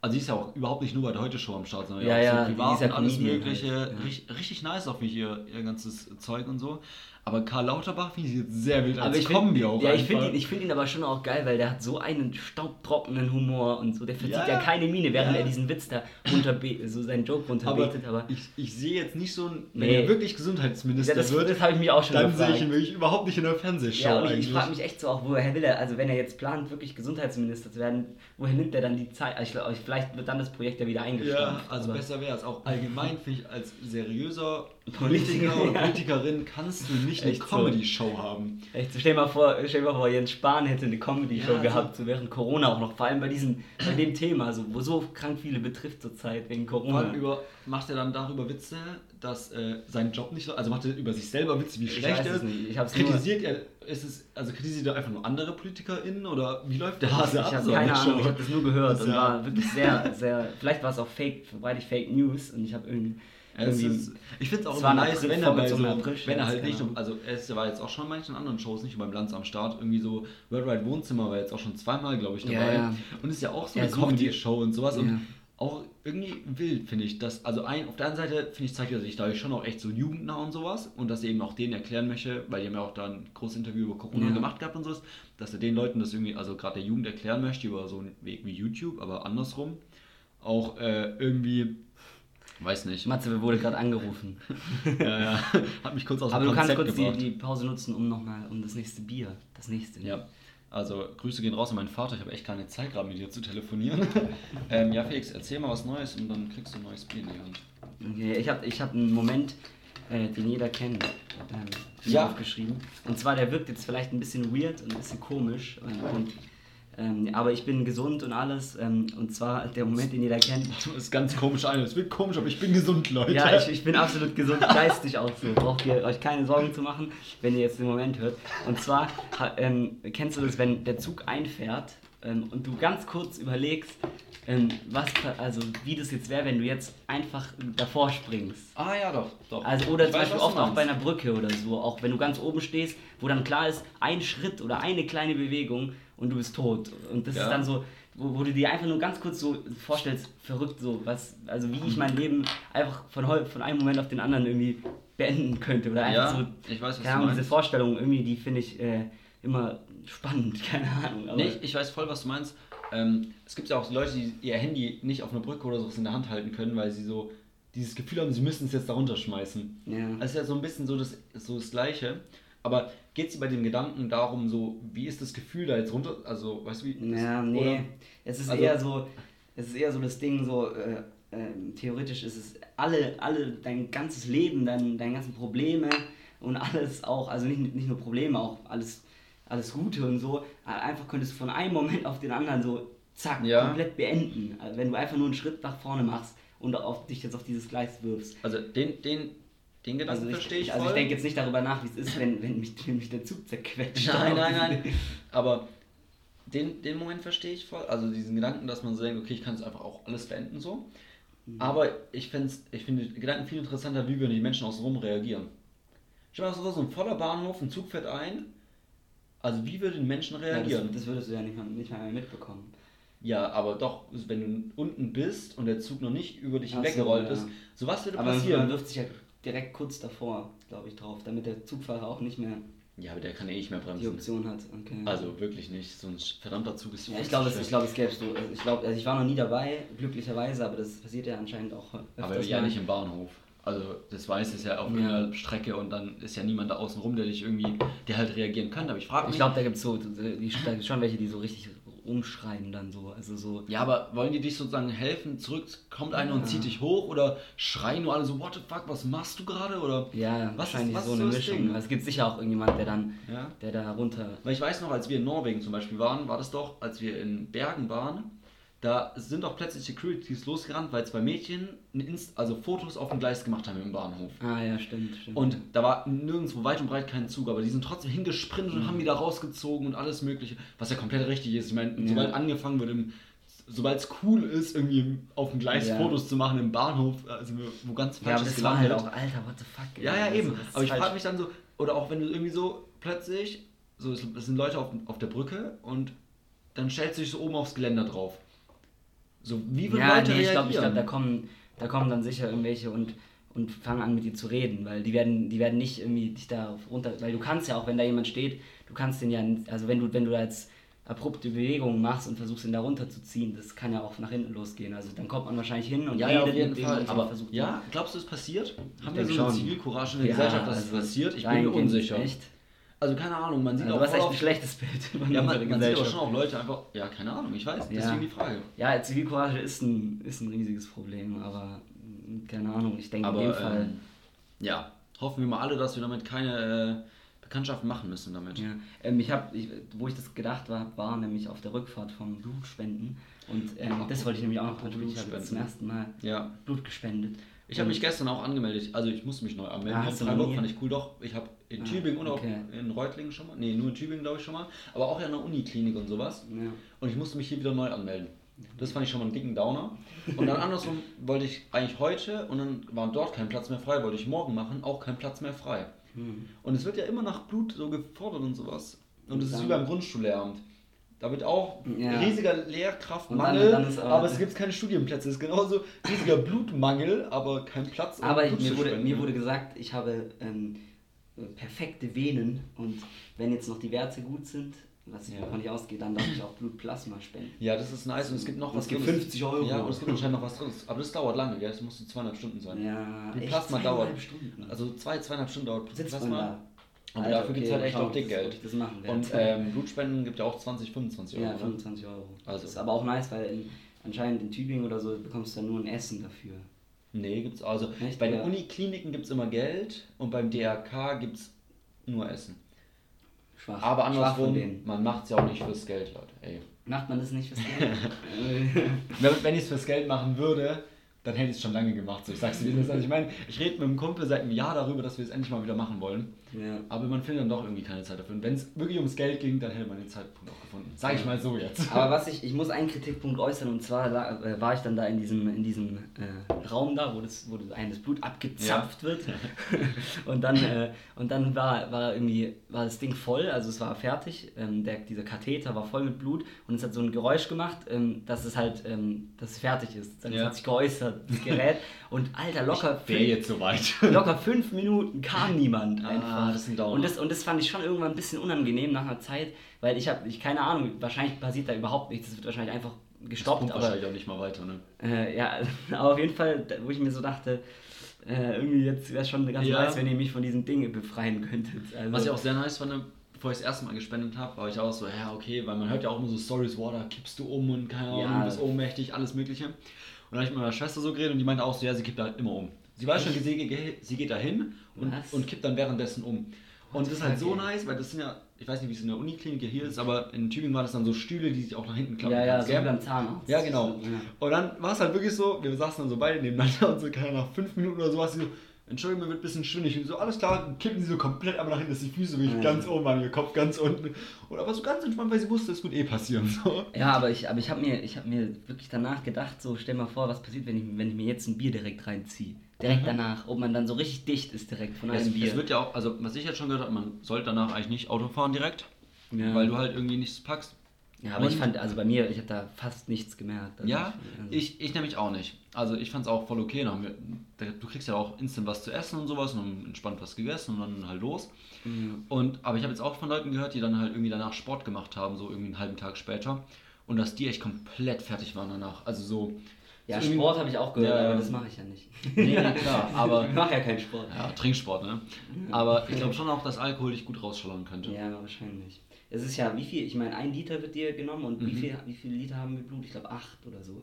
also sie ist ja auch überhaupt nicht nur bei der Heute-Show am Start, sondern Ja, auch ja, so die privat und alles mögliche. halt, ja. Richtig, richtig nice auch wie ihr, ihr ganzes Zeug und so. Aber Karl Lauterbach finde ich jetzt sehr wild als Aber ich Kombi finde auch ja, ich einfach. find ihn, ich find ihn aber schon auch geil, weil der hat so einen staubtrockenen Humor und so. Der verzieht Ja, ja, keine Miene, während ja. er diesen Witz da runterbe so seinen Joke aber runterbetet. Aber, ich, ich sehe jetzt nicht so ein, wenn Nee. er wirklich Gesundheitsminister ja, das, wird, das habe ich mich auch schon dann gefragt. sehe ich ihn wirklich überhaupt nicht in der Fernsehshow ja, und ich, eigentlich. ich frage mich echt so auch, woher will er, also wenn er jetzt plant, wirklich Gesundheitsminister zu werden, woher nimmt er dann die Zeit? Also ich vielleicht wird dann das Projekt ja wieder Ja, eingestampft. also aber- besser wäre es. Auch allgemein <laughs> finde ich als seriöser Politiker und <laughs> Politikerin kannst du nicht eine Echt so. Comedy-Show haben. Echt, stell dir mal vor, stell dir mal vor, Jens Spahn hätte eine Comedy-Show Ja, gehabt, so während Corona auch noch, vor allem bei diesem, bei dem Thema, so, wo so krank viele betrifft zurzeit wegen Corona. über, macht er dann darüber Witze, dass äh, sein Job nicht so, also macht er über sich selber Witze, wie schlecht weiß er es ist. nicht. Ich hab's nur- kritisiert er, ist es, also kritisiert er einfach nur andere PolitikerInnen oder wie läuft der Hase ab? Ich habe so keine eine Ahnung, Show? ich habe das nur gehört Das und ja- war wirklich sehr, sehr, vielleicht war es auch fake, verbreitet Fake News und ich habe irgendwie ist, ich finde es auch immer nice, wenn er bei so, wenn er halt nicht, keine nur- also er war jetzt auch schon in manchen anderen Shows, nicht beim Lanz am Start, irgendwie so Worldwide Wohnzimmer war jetzt auch schon zweimal, glaube ich, Ja, dabei. ja. Und ist ja auch so eine Comedy-Show und sowas Ja. und auch irgendwie wild, finde ich. Dass, also ein, auf der einen Seite, finde ich, zeigt er sich dadurch schon auch echt so jugendnah und sowas und dass er eben auch denen erklären möchte, weil die haben ja auch da ein großes Interview über Corona Ja. gemacht gehabt und sowas, dass er den Leuten das irgendwie, also gerade der Jugend erklären möchte über so einen Weg wie YouTube, aber andersrum auch äh, irgendwie, weiß nicht, Matze wurde gerade angerufen. <laughs> ja, ja. Hat mich kurz aus Aber dem du kannst Konzept kurz die, gebracht. die Pause nutzen, um nochmal, um das nächste Bier, das nächste. Ja, also Grüße gehen raus an meinen Vater. Ich habe echt keine Zeit gerade mit dir zu telefonieren. <laughs> ähm, ja, Felix, erzähl mal was Neues und dann kriegst du ein neues Bier in die Hand. Okay, ich habe ich hab einen Moment, äh, den jeder kennt, ähm, Ja. aufgeschrieben. Und zwar, der wirkt jetzt vielleicht ein bisschen weird und ein bisschen komisch. äh, Und, ähm, aber ich bin gesund und alles. Ähm, und zwar der Moment, den jeder kennt. <laughs> Das ist ganz komisch ein. Es wird komisch, aber ich bin gesund, Leute. Ja, ich, ich bin absolut gesund, <laughs> geistig auch so. Braucht ihr euch keine Sorgen zu machen, wenn ihr jetzt den Moment hört. Und zwar, ähm, kennst du das, wenn der Zug einfährt ähm, und du ganz kurz überlegst, ähm, was, also wie das jetzt wäre, wenn du jetzt einfach davor springst. Ah ja, doch, doch. Also, oder Ich zum weiß, Beispiel oft auch bei einer Brücke oder so, auch wenn du ganz oben stehst, wo dann klar ist, ein Schritt oder eine kleine Bewegung und du bist tot. Und das Ja. ist dann so, wo, wo du dir einfach nur ganz kurz so vorstellst, verrückt so, was, also wie ich mein Leben einfach von, heu- von einem Moment auf den anderen irgendwie beenden könnte. Oder einfach Ja, so, ich weiß, was keine du Ahnung, diese. Vorstellung irgendwie, die finde ich äh, immer spannend, <laughs> keine Ahnung. Aber Nee, ich, ich weiß voll, was du meinst. Ähm, es gibt ja auch Leute, die ihr Handy nicht auf einer Brücke oder so in der Hand halten können, weil sie so dieses Gefühl haben, sie müssen es jetzt da runterschmeißen. ja. Das ist ja so ein bisschen so das, so das Gleiche. Aber geht es bei dem Gedanken darum, so, wie ist das Gefühl da jetzt runter? Also, weißt du, wie. Ja, nee. Oder? Es ist Also- eher so, es ist eher so das Ding, so äh, ähm, theoretisch ist es alle, alle, dein ganzes Leben, dein, deine ganzen Probleme und alles auch, also nicht, nicht nur Probleme, auch alles, alles Gute und so, äh, einfach könntest du von einem Moment auf den anderen so zack, Ja. komplett beenden. Also wenn du einfach nur einen Schritt nach vorne machst und auf, dich jetzt auf dieses Gleis wirfst. Also, den, den, den Gedanken Also ich, verstehe ich also ich voll. denke jetzt nicht darüber nach, wie es ist, wenn, wenn, mich, wenn mich der Zug zerquetscht. <laughs> Nein, nein, nein. <laughs> Aber den, den Moment verstehe ich voll. Also diesen Gedanken, dass man so denkt, okay, ich kann jetzt einfach auch alles beenden so. Mhm. Aber ich, ich finde den Gedanken viel interessanter, wie würden die Menschen außenrum reagieren. Stell dir mal so ein voller Bahnhof, ein Zug fährt ein. Also wie würden die Menschen Ja, reagieren? das, das würdest du ja nicht mal, nicht mal mehr mitbekommen. Ja, aber doch, wenn du unten bist und der Zug noch nicht über dich Ach so, ja. ist, so was würde Aber man passieren? wirft sich ja direkt kurz davor, glaube ich, drauf, damit der Zugfahrer auch nicht mehr Ja, aber der kann eh nicht mehr die bremsen. Option hat. Okay. Also wirklich nicht. So ein verdammter Zug ist ja, ich glaube, glaube, es gäbe so. Also ich glaube, also ich war noch nie dabei, glücklicherweise, aber das passiert ja anscheinend auch öfters Aber ja mal. nicht im Bahnhof. Also das weiß es ja auf Ja. einer Strecke und dann ist ja niemand da außen rum, der dich irgendwie, der halt reagieren kann. Aber ich frage mich. Ich glaube, da gibt es so, die, da gibt's schon welche, die so richtig umschreien dann so. Also so. ja, aber wollen die dich sozusagen helfen? Zurück kommt einer und Ja. zieht dich hoch oder schreien nur alle so, what the fuck, was machst du gerade? Oder Ja, Was wahrscheinlich ist- was so eine Mischung. Es gibt sicher auch irgendjemand, der dann, ja. der da runter. Weil ich weiß noch, als wir in Norwegen zum Beispiel waren, war das doch, als wir in Bergen waren, da sind auch plötzlich Securities losgerannt, weil zwei Mädchen Inst also Fotos auf dem Gleis gemacht haben im Bahnhof. Ah ja, stimmt, stimmt. Und da war nirgendwo weit und breit kein Zug, aber die sind trotzdem hingesprintet und haben die da rausgezogen und alles Mögliche, was ja komplett richtig ist. Ich meine, Ja. sobald angefangen wird, sobald es cool ist, irgendwie auf dem Gleis Ja. Fotos zu machen im Bahnhof, also wo ganz ja, aber das war halt auch, Alter, what the fuck. Ja, ja, Also, eben. ist Aber ich falsch. frage mich dann so, oder auch wenn du irgendwie so plötzlich, so es es sind Leute auf, auf der Brücke und dann stellst du dich so oben aufs Geländer drauf. So, wie würden Ja, Leute nee, ich glaube, ich glaub, da, kommen, da kommen dann sicher irgendwelche und, und fangen an mit dir zu reden, weil die werden, die werden nicht irgendwie dich da runter, weil du kannst ja auch, wenn da jemand steht, du kannst den ja, also wenn du, wenn du da jetzt abrupte Bewegungen machst und versuchst ihn da runterzuziehen, das kann ja auch nach hinten losgehen. Also dann kommt man wahrscheinlich hin und ja, ja, auf redet jeden mit Fall. Aber versucht ja, glaubst du, es passiert? Haben wir so eine. Zivilcourage in der Ja, Gesellschaft, dass es also passiert? Ich bin mir unsicher. Echt? Also keine Ahnung, man sieht Also, auch was echt ein schlechtes Bild von Ja, man, man sieht aber schon auch Leute einfach, ja, keine Ahnung, ich weiß, Ja. deswegen die Frage. Ja, Zivilcourage ist ein, ist ein riesiges Problem, aber keine Ahnung, ich denke in Aber dem Fall. ähm, ja, hoffen wir mal alle, dass wir damit keine äh, Bekanntschaften machen müssen damit. Ja, ähm, ich habe, wo ich das gedacht war, war nämlich auf der Rückfahrt vom Blutspenden. Und ähm, das wollte ich nämlich auch noch natürlich, ich habe zum ersten Mal Ja. Blut gespendet. Ich habe mich gestern auch angemeldet, also ich musste mich neu anmelden. Ah, in Freiburg fand ich cool, doch. Ich habe in Ah, Tübingen und okay. auch in Reutlingen schon mal, nee, nur in Tübingen glaube ich schon mal, aber auch in der Uniklinik und sowas. Ja. Und ich musste mich hier wieder neu anmelden. Das fand ich schon mal einen dicken Downer. <laughs> Und dann andersrum wollte ich eigentlich heute und dann war dort kein Platz mehr frei, wollte ich morgen machen, auch kein Platz mehr frei. Hm. Und es wird ja immer nach Blut so gefordert und sowas. Und das ist wie beim Grundschullehramt. Da wird auch Ja. riesiger Lehrkraftmangel, dann- dann aber- aber, es gibt keine Studienplätze. Es ist genauso riesiger Blutmangel, aber kein Platz. um Aber ich, Blut mir, zu wurde, mir wurde gesagt, ich habe ähm, perfekte Venen und wenn jetzt noch die Werte gut sind, was ich Ja. davon nicht ausgehe, dann darf ich auch Blutplasma spenden. Ja, das ist nice und es gibt noch Und was es gibt drin. 50 Euro. Ja, und es gibt anscheinend noch was drin. Aber das dauert lange, gell? Das musste zweieinhalb Stunden sein. Ja, Die echt Plasma zweieinhalb dauert. Stunden. Also zwei, zweieinhalb Stunden dauert sitzt man Plasma. da. Aber Alter, dafür gibt es okay, halt echt auch dick Geld. das machen werde. Und ähm, Blutspenden gibt ja auch 20, 25 Euro. ja, ne? 25 Euro. Also. Das ist aber auch nice, weil in, anscheinend in Tübingen oder so bekommst du dann nur ein Essen dafür. Nee, gibt's also. Echt, bei den oder? Unikliniken gibt es immer Geld und beim DRK gibt es nur Essen. Schwach. Aber andersrum, man macht es ja auch nicht fürs Geld, Leute. Ey. Macht man das nicht fürs Geld? <laughs> Wenn, ich es fürs Geld machen würde, dann hätte ich es schon lange gemacht. So, ich sag's dir, also ich meine, ich rede mit einem Kumpel seit einem Jahr darüber, dass wir es endlich mal wieder machen wollen. Ja. Aber man findet dann doch irgendwie keine Zeit dafür. Und wenn es wirklich ums Geld ging, dann hätte man den Zeitpunkt auch gefunden. Sag ich mal so jetzt. Aber was ich, ich muss einen Kritikpunkt äußern und zwar äh, war ich dann da in diesem, in diesem äh, Raum da, wo das, wo das, einem das Blut abgezapft wird. <laughs> und dann, äh, und dann war, war irgendwie war das Ding voll, also es war fertig. Ähm, der, dieser Katheter war voll mit Blut und es hat so ein Geräusch gemacht, ähm, dass es halt ähm, dass es fertig ist. Das Ja. hat sich geäußert, das Gerät. <laughs> Und Alter, locker Wäre fünf, jetzt soweit. <laughs> <laughs> locker fünf Minuten kam niemand Ah, einfach. das ist ein und, das, und das fand ich schon irgendwann ein bisschen unangenehm nach einer Zeit, weil ich habe, ich keine Ahnung, wahrscheinlich passiert da überhaupt nichts, das wird wahrscheinlich einfach gestoppt, Kommt aber wahrscheinlich auch nicht mal weiter, ne? äh, ja, <laughs> aber auf jeden Fall, wo ich mir so dachte, äh, irgendwie jetzt wäre es schon ganz Ja. nice, wenn ihr mich von diesen Dingen befreien könntet. Also, Was ich auch sehr nice fand, bevor ich das erste Mal gespendet habe, war ich auch so, ja, okay, weil man hört ja auch immer so Stories, wow, da kippst du um und keine Ahnung, Ja. du bist ohnmächtig, alles Mögliche. Und dann habe ich mit meiner Schwester so geredet und die meinte auch so, ja, sie kippt da immer um. Sie weiß schon, sie, geht- sie geht da hin und, Was? und kippt dann währenddessen um. Und das ist halt so nice, weil das sind ja, ich weiß nicht, wie es in der Uniklinik hier ist, aber in Tübingen war das dann so Stühle, die sich auch nach hinten klappen ja, ja, so gell? wie beim Zahnarzt. Ja, genau. Ja. Und dann war es halt wirklich so, wir saßen dann so beide nebeneinander <laughs> und so, keine Ahnung, nach fünf Minuten oder so, war sie so, Entschuldigung, mir wird ein bisschen schwindig. Und so, alles klar, kippen sie so komplett einmal nach hinten, dass die Füße wirklich Ja. ganz oben waren, ihr Kopf ganz unten. Und aber so ganz entspannt, weil sie wusste, es wird eh passieren. So. Ja, aber ich, aber ich habe mir, ich hab mir wirklich danach gedacht, so stell mal vor, was passiert, wenn ich, wenn ich mir jetzt ein Bier direkt reinziehe. Direkt Mhm. danach, ob man dann so richtig dicht ist direkt von Es, einem Bier. es wird ja auch, also was ich jetzt schon gehört habe, man sollte danach eigentlich nicht Auto fahren direkt, ja. weil du halt irgendwie nichts packst. Ja, aber ich und- fand, also bei mir, ich habe da fast nichts gemerkt. Also Ja, also- ich, ich nämlich auch nicht. Also ich fand es auch voll okay. Wir, du kriegst ja auch instant was zu essen und sowas und entspannt was gegessen und dann halt los. Mhm. Und, aber ich habe jetzt auch von Leuten gehört, die dann halt irgendwie danach Sport gemacht haben, so irgendwie einen halben Tag später. Und dass die echt komplett fertig waren danach. Also so. Ja, so Sport habe ich auch gehört, Ja, aber das mache ich ja nicht. Nee, nee, klar, <laughs> aber. ich mache ja keinen Sport. Ja, Trinksport, ne? Aber ich glaube schon auch, dass Alkohol dich gut rausschallern könnte. Ja, wahrscheinlich. Es ist ja, wie viel, ich meine, ein Liter wird dir genommen und wie, Mhm. viel, wie viele Liter haben wir Blut? Ich glaube acht oder so.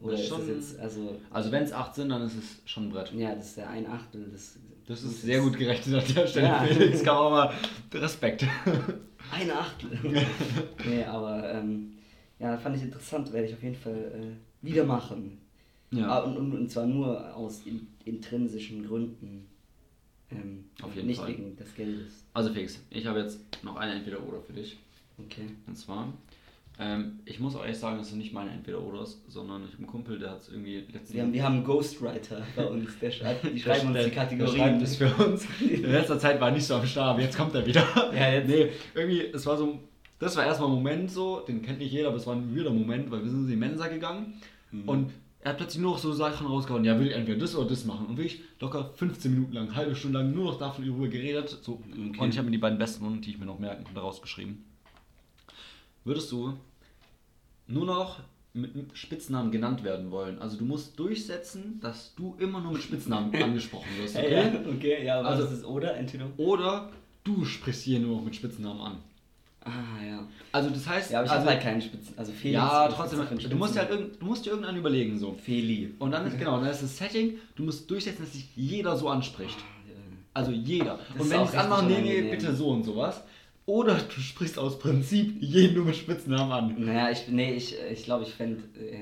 Oder Das ist schon- das jetzt, also, Also wenn es acht sind, dann ist es schon ein Brett. ja, das ist ja ein Achtel. Das des- ist sehr gut gerechnet an der Stelle, Ja. <laughs> Felix. Kann man auch mal Respekt. <laughs> Ein Achtel. <laughs> nee, aber, ähm, ja, fand ich interessant, werde ich auf jeden Fall äh, wieder machen. Ah, Ja. und, und, und zwar nur aus in, intrinsischen Gründen. Ähm, Auf jeden nicht Fall. wegen des Geldes. Also Felix, ich habe jetzt noch eine Entweder-Oder für dich. Okay. Und zwar, ähm, ich muss auch ehrlich sagen, das sind nicht meine Entweder-Oders, sondern ich habe einen Kumpel, der hat es irgendwie letztens... Wir haben, wir haben einen Ghostwriter bei uns, der schreibt, die <laughs> Der- schreiben uns der- die Der Kategorien. schreibt es für uns. <laughs> In letzter Zeit war er nicht so am Start, aber jetzt kommt er wieder. Ja, jetzt- Nee, irgendwie, es war so, das war erstmal ein Moment so, den kennt nicht jeder, aber es war ein weirder Moment, weil wir sind in die Mensa gegangen Mhm. und er hat plötzlich nur noch so Sachen rausgehauen, ja, will ich entweder das oder das machen. Und wirklich locker 15 Minuten lang, halbe Stunde lang nur noch davon in Ruhe geredet. So. Okay. Und ich habe mir die beiden besten, die ich mir noch merken konnte, rausgeschrieben. Würdest du nur noch mit Spitznamen genannt werden wollen? Also du musst durchsetzen, dass du immer nur mit Spitznamen <laughs> angesprochen wirst. Okay? ja, okay, ja, aber Also- das ist oder entweder. Oder du sprichst hier nur noch mit Spitznamen an. Ah, ja. Also das heißt, Ja, aber ich also, habe halt keinen Spitzen. Also Felix. ja, trotzdem, du musst ja Spitzname? halt irgend, du musst dir irgendeinen überlegen so. Feli. Und dann ist genau, dann ist das Setting, du musst durchsetzen, dass sich jeder so anspricht. Ah, Also jeder. Das und wenn ich es anmache, nee, nee, bitte so und sowas. Oder du sprichst aus Prinzip jeden nur mit Spitznamen an. Naja, ich, nee, ich, ich glaube, ich fände äh,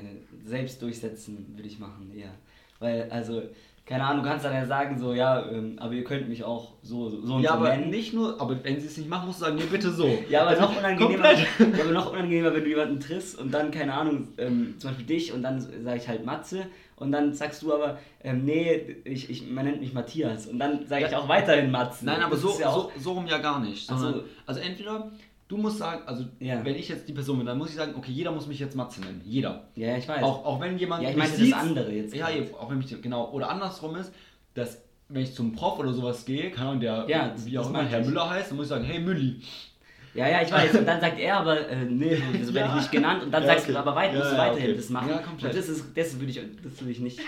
selbst durchsetzen würde ich machen, eher. Weil, also, keine Ahnung, du kannst dann ja sagen, so, ja, ähm, aber ihr könnt mich auch so, so und Ja, so aber nennen. nicht nur, aber wenn sie es nicht machen, musst du sagen, nee, bitte so. <laughs> Ja, aber Also noch unangenehmer, <laughs> ja, aber noch unangenehmer, wenn du jemanden triffst und dann, keine Ahnung, ähm, zum Beispiel dich und dann sage ich halt Matze und dann sagst du aber, ähm, nee, ich, ich, man nennt mich Matthias und dann sage ich auch weiterhin Matze. Nein, aber so, ja auch, so, so rum ja gar nicht. Sondern, also entweder du musst sagen, also Ja. wenn ich jetzt die Person bin, dann muss ich sagen, okay, jeder muss mich jetzt Matze nennen. Jeder. Ja, ich weiß. Auch, auch wenn jemand. Ja, ich mich meinte das andere jetzt Ja, eben, auch wenn mich, genau. Oder andersrum ist, dass wenn ich zum Prof oder sowas gehe, keine Ahnung, der Ja, wie auch immer Herr ich. Müller heißt, dann muss ich sagen, hey Mülli. Ja, ja, ich weiß. Und dann sagt er aber, äh, nee, so, werde ich <laughs> Ja. nicht genannt. Und dann Ja, sagst okay. du aber weiter, musst du weiterhin okay. das machen. Ja, komplett. Und das ist, das würde ich, das würde ich nicht,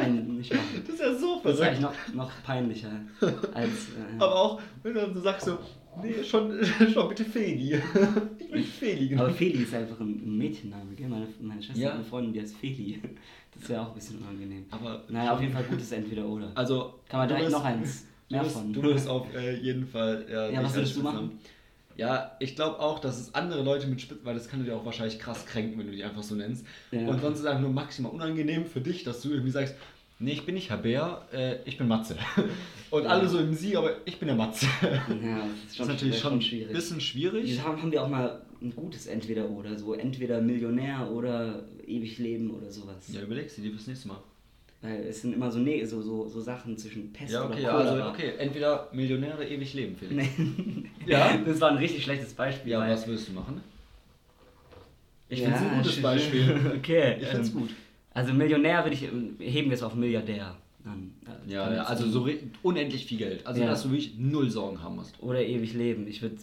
ein, nicht machen. <laughs> Das ist ja so Das ist eigentlich noch, noch peinlicher als. Äh, Aber auch, wenn du dann so sagst, so, nee, schon, <laughs> schon bitte Feli. <laughs> Ich will Feli aber genannt. Feli ist einfach ein, Mädchenname, gell? Meine, meine Schwester Ja. hat eine Freundin, die heißt Feli. <laughs> Das wäre auch ein bisschen unangenehm. Aber Naja, auf jeden Fall gutes Entweder-Oder. Also, Kann man direkt wirst- noch eins Du mehr wirst, von. du wirst auf äh, jeden Fall. Ja, Ja, was dich würdest du machen? Spitznamen- Ja, ich glaube auch, dass es andere Leute mit Spitz, weil das kann dir auch wahrscheinlich krass kränken, wenn du die einfach so nennst. Ja. Und sonst ist es einfach nur maximal unangenehm für dich, dass du irgendwie sagst, nee, ich bin nicht Herr Bär, äh, ich bin Matze. <laughs> Und Ja. alle so im Sie, aber ich bin der Matze. Ja, das ist, <laughs> Das schon, ist natürlich schon ein schwierig. bisschen schwierig. Die haben, haben wir auch mal ein gutes Entweder-Oder. So entweder Millionär oder ewig leben oder sowas. Ja, überlegst du dir fürs nächste Mal. Weil es sind immer so, ne so, so, so Sachen zwischen Pest Ja, oder okay, ja, Cholera. also okay, entweder Millionär oder ewig leben, Felix. Nee. <laughs> Ja? Das war ein richtig schlechtes Beispiel. Ja, was würdest du machen? Ich Ja, finde es ein gutes. Beispiel. okay. Ich finde es ähm, gut. Also Millionär würde ich, ähm, heben wir es auf Milliardär. Dann, äh, Ja, ja, also so unendlich viel Geld. Also, Ja. dass du wirklich null Sorgen haben musst. Oder ewig leben. Ich würde.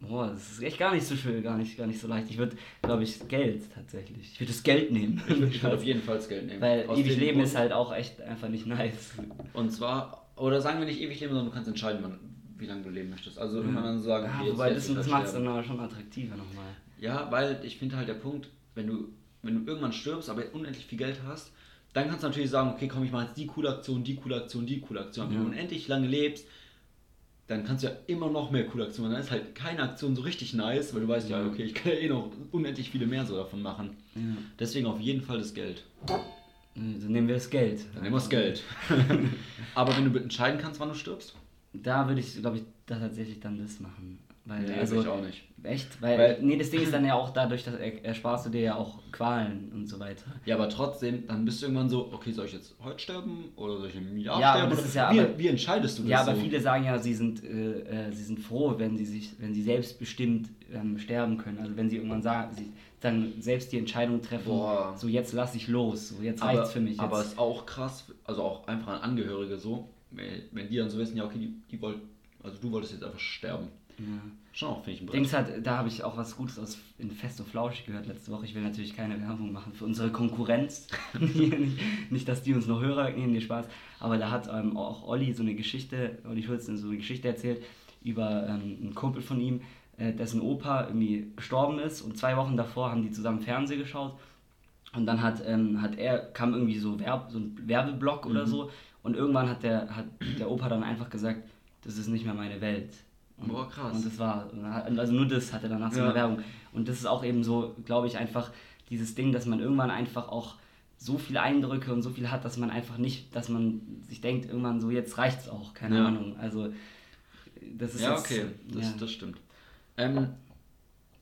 Boah, das ist echt gar nicht so schön, gar nicht, gar nicht so leicht. Ich würde, glaube ich, Geld tatsächlich. Ich würde das Geld nehmen. <laughs> Ich würde würd auf jeden Fall das Geld nehmen. Weil Aus ewig leben Grund- ist halt auch echt einfach nicht nice. Und zwar, oder sagen wir nicht ewig leben, sondern du kannst entscheiden, wann, wie lange du leben möchtest. Also irgendwann dann sagen, Ja, wobei das, das macht es dann aber schon attraktiver nochmal. Ja, weil ich finde halt der Punkt, wenn du, wenn du irgendwann stirbst, aber unendlich viel Geld hast, dann kannst du natürlich sagen, okay, komm, ich mache jetzt die coole Aktion, die coole Aktion, die coole Aktion. Wenn Ja. du unendlich lange lebst, dann kannst du ja immer noch mehr coole Aktionen. Dann ist halt keine Aktion so richtig nice, weil du weißt, ja, Ja. okay, ich kann ja eh noch unendlich viele mehr so davon machen. Ja. Deswegen auf jeden Fall das Geld. Dann nehmen wir das Geld. Dann nehmen wir das Geld. <laughs> aber wenn du entscheiden kannst, wann du stirbst, Da würde ich, glaube ich, da tatsächlich dann das machen. Weil, nee, also, ich auch nicht. Echt? Weil, Weil- nee, das Ding ist dann ja auch dadurch, dass er, ersparst du dir ja auch Qualen und so weiter. Ja, aber trotzdem, dann bist du irgendwann so, okay, soll ich jetzt heute sterben oder soll ich im Jahr Ja, aber sterben? das Oder ist ja- wie, aber- wie entscheidest du das? Ja, aber so? viele sagen ja, sie sind, äh, äh, sie sind froh, wenn sie sich, wenn sie selbstbestimmt ähm, sterben können. Also wenn sie irgendwann sagen, sie dann selbst die Entscheidung treffen, Boah. so jetzt lasse ich los, so jetzt aber, reicht's für mich. Jetzt. Aber es ist auch krass, also auch einfach an Angehörige so, wenn wenn die dann so wissen, ja, okay, die, die wollt, also du wolltest jetzt einfach sterben. Ja. Schon auch, finde ich, ein Brett. Dings hat, da habe ich auch was Gutes aus in Fest und Flauschig gehört letzte Woche. Ich will natürlich keine Werbung machen für unsere Konkurrenz. <laughs> <laughs> nicht, nicht, dass die uns noch Hörer geben, nee, Spaß. Aber da hat ähm, auch Olli so eine Geschichte, Olli Schulz so eine Geschichte erzählt über ähm, einen Kumpel von ihm, äh, dessen Opa irgendwie gestorben ist und zwei Wochen davor haben die zusammen Fernsehen geschaut und dann hat, ähm, hat er, kam irgendwie so, Werb, so ein Werbeblock oder so und irgendwann hat der, hat der Opa dann einfach gesagt, das ist nicht mehr meine Welt. Und, Boah, krass. Und das war, also nur das hat er danach so Ja. eine Werbung. Und das ist auch eben so, glaube ich, einfach dieses Ding, dass man irgendwann einfach auch so viele Eindrücke und so viel hat, dass man einfach nicht, dass man sich denkt, irgendwann so, jetzt reicht's auch, keine Ja. Ahnung. Also, das ist ja, jetzt, okay, das, ja. das stimmt. Ähm,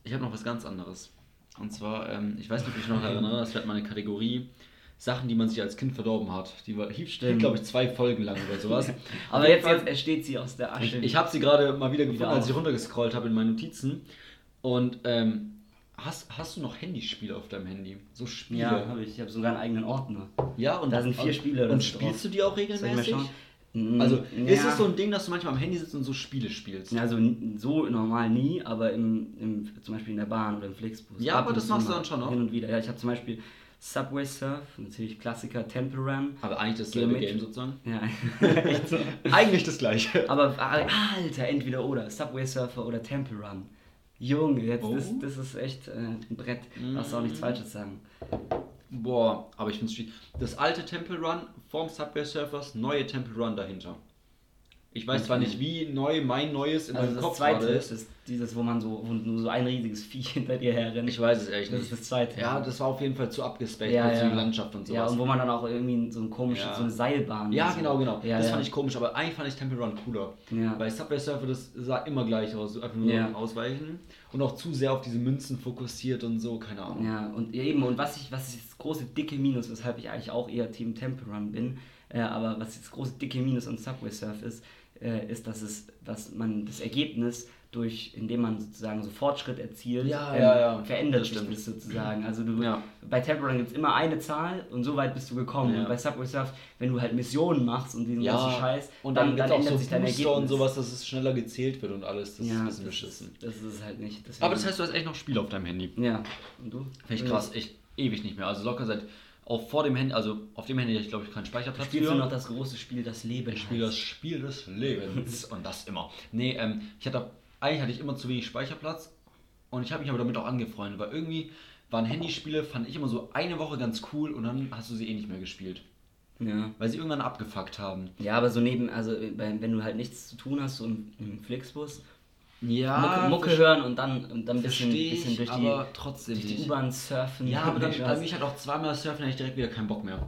ich habe noch was ganz anderes. Und zwar, ähm, ich weiß nicht, ob ich mich noch erinnere, das wäre meine Kategorie Sachen, die man sich als Kind verdorben hat. Die war, hielt, Stimmt. glaube ich, zwei Folgen lang oder sowas. <laughs> Aber jetzt, jetzt entsteht sie aus der Ich, Asche. ich habe sie gerade mal wieder gefunden, Wieder als ich runtergescrollt habe in meinen Notizen. Und ähm, hast, hast du noch Handyspiele auf deinem Handy? So Spiele? ja, habe ich. Ich habe sogar einen eigenen Ordner. Ja, und Da sind vier Spiele Und spielst drauf. du die auch ich regelmäßig? Mm, Also ist ja. es so ein Ding, dass du manchmal am Handy sitzt und so Spiele spielst? Ja, Also so normal nie, aber im, im, zum Beispiel in der Bahn oder im Flixbus. Ja, Ab aber das machst du mal. dann schon noch? Hin und wieder. Ja, ich habe zum Beispiel Subway Surf, natürlich Klassiker Temple Run. Aber eigentlich dasselbe Geometrie- Game sozusagen. Ja. <laughs> <laughs> Eigentlich das gleiche. Aber ah, Alter, entweder oder. Subway Surfer oder Temple Run. Junge, jetzt, Oh. das, das ist echt äh, ein Brett. Darfst du auch nichts Falsches sagen. Boah, aber ich finde es schwierig. Das alte Temple Run vorm Subway Surfers, neue Temple Run dahinter. Ich weiß zwar nicht, wie neu mein neues in Also meinem das Kopf zweite ist, ist dieses, wo man so, wo nur so ein riesiges Vieh <laughs> hinter dir herrennt. Ich weiß es echt Das nicht. ist das zweite. Ja, das war auf jeden Fall zu abgespaced Ja, ja. die Landschaft und sowas. Ja, und wo man dann auch irgendwie so ein komisches, Ja. so eine Seilbahn. Ja, so. genau, genau. Ja, das fand ich komisch, aber eigentlich fand ich Temple Run cooler. Bei Subway Surfer, das sah immer gleich aus, einfach nur ausweichen. Und auch zu sehr auf diese Münzen fokussiert und so, keine Ahnung. Ja, und eben, und was ich, was ist das große dicke Minus, weshalb ich eigentlich auch eher Team Temple Run bin, äh, aber was das große dicke Minus an Subway Surf ist, äh, ist, dass es, dass man das Ergebnis durch, indem man sozusagen so Fortschritt erzielt, Ja, ähm, ja, ja. verändert sich das sozusagen. Also du, Ja. bei Temple Run gibt es immer eine Zahl und so weit bist du gekommen. Und bei Subway Surf, wenn du halt Missionen machst und diesen ganzen Scheiß, und dann, dann, ändert auch so sich dein Booster Ergebnis. und sowas, dass es schneller gezählt wird und alles. Das ist ein bisschen das, beschissen. das ist halt nicht. Deswegen- Aber das heißt, du hast echt noch Spiele auf deinem Handy. Ja, und du? Finde ich krass, echt ewig nicht mehr. Also locker seit, auch vor dem Handy, also auf dem Handy hatte ich glaube ich keinen Speicherplatz Spielst du für. noch das große Spiel, das Leben Ich spiele das Spiel des Lebens <laughs> und das immer. Nee, ähm, ich hatte, eigentlich hatte ich immer zu wenig Speicherplatz und ich habe mich aber damit auch angefreundet, weil irgendwie waren Handyspiele, fand ich immer so eine Woche ganz cool und dann hast du sie eh nicht mehr gespielt. Ja. Weil sie irgendwann abgefuckt haben. Ja, aber so neben, also wenn du halt nichts zu tun hast, so im, im Flixbus, Ja, Mucke, Mucke hören und dann, und dann ein bisschen, bisschen ich, durch die, trotzdem durch die. U-Bahn surfen. Ja, aber dann, Ich bei weiß. mich hat auch zweimal Surfen hatte ich direkt wieder keinen Bock mehr.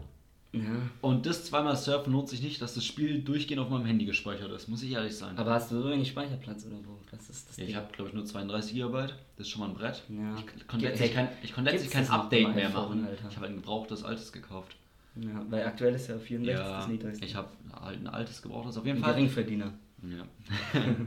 ja. Und das zweimal Surfen lohnt sich nicht, dass das Spiel durchgehend auf meinem Handy gespeichert ist, muss ich ehrlich sein. Aber hast du so wenig Speicherplatz oder wo? Das ist das Ja, ich habe glaube ich nur 32 GB, das ist schon mal ein Brett. Ja. Ich konnte letztlich kein, ich konnte letztlich kein Update mehr machen. Alter? Ich habe ein gebrauchtes altes gekauft. Ja, weil aktuell ist ja 64 Ja, das niedrigste. ich habe halt ein altes gebrauchtes auf jeden Ein Fall. Geringverdiener. Ja. <laughs> <laughs>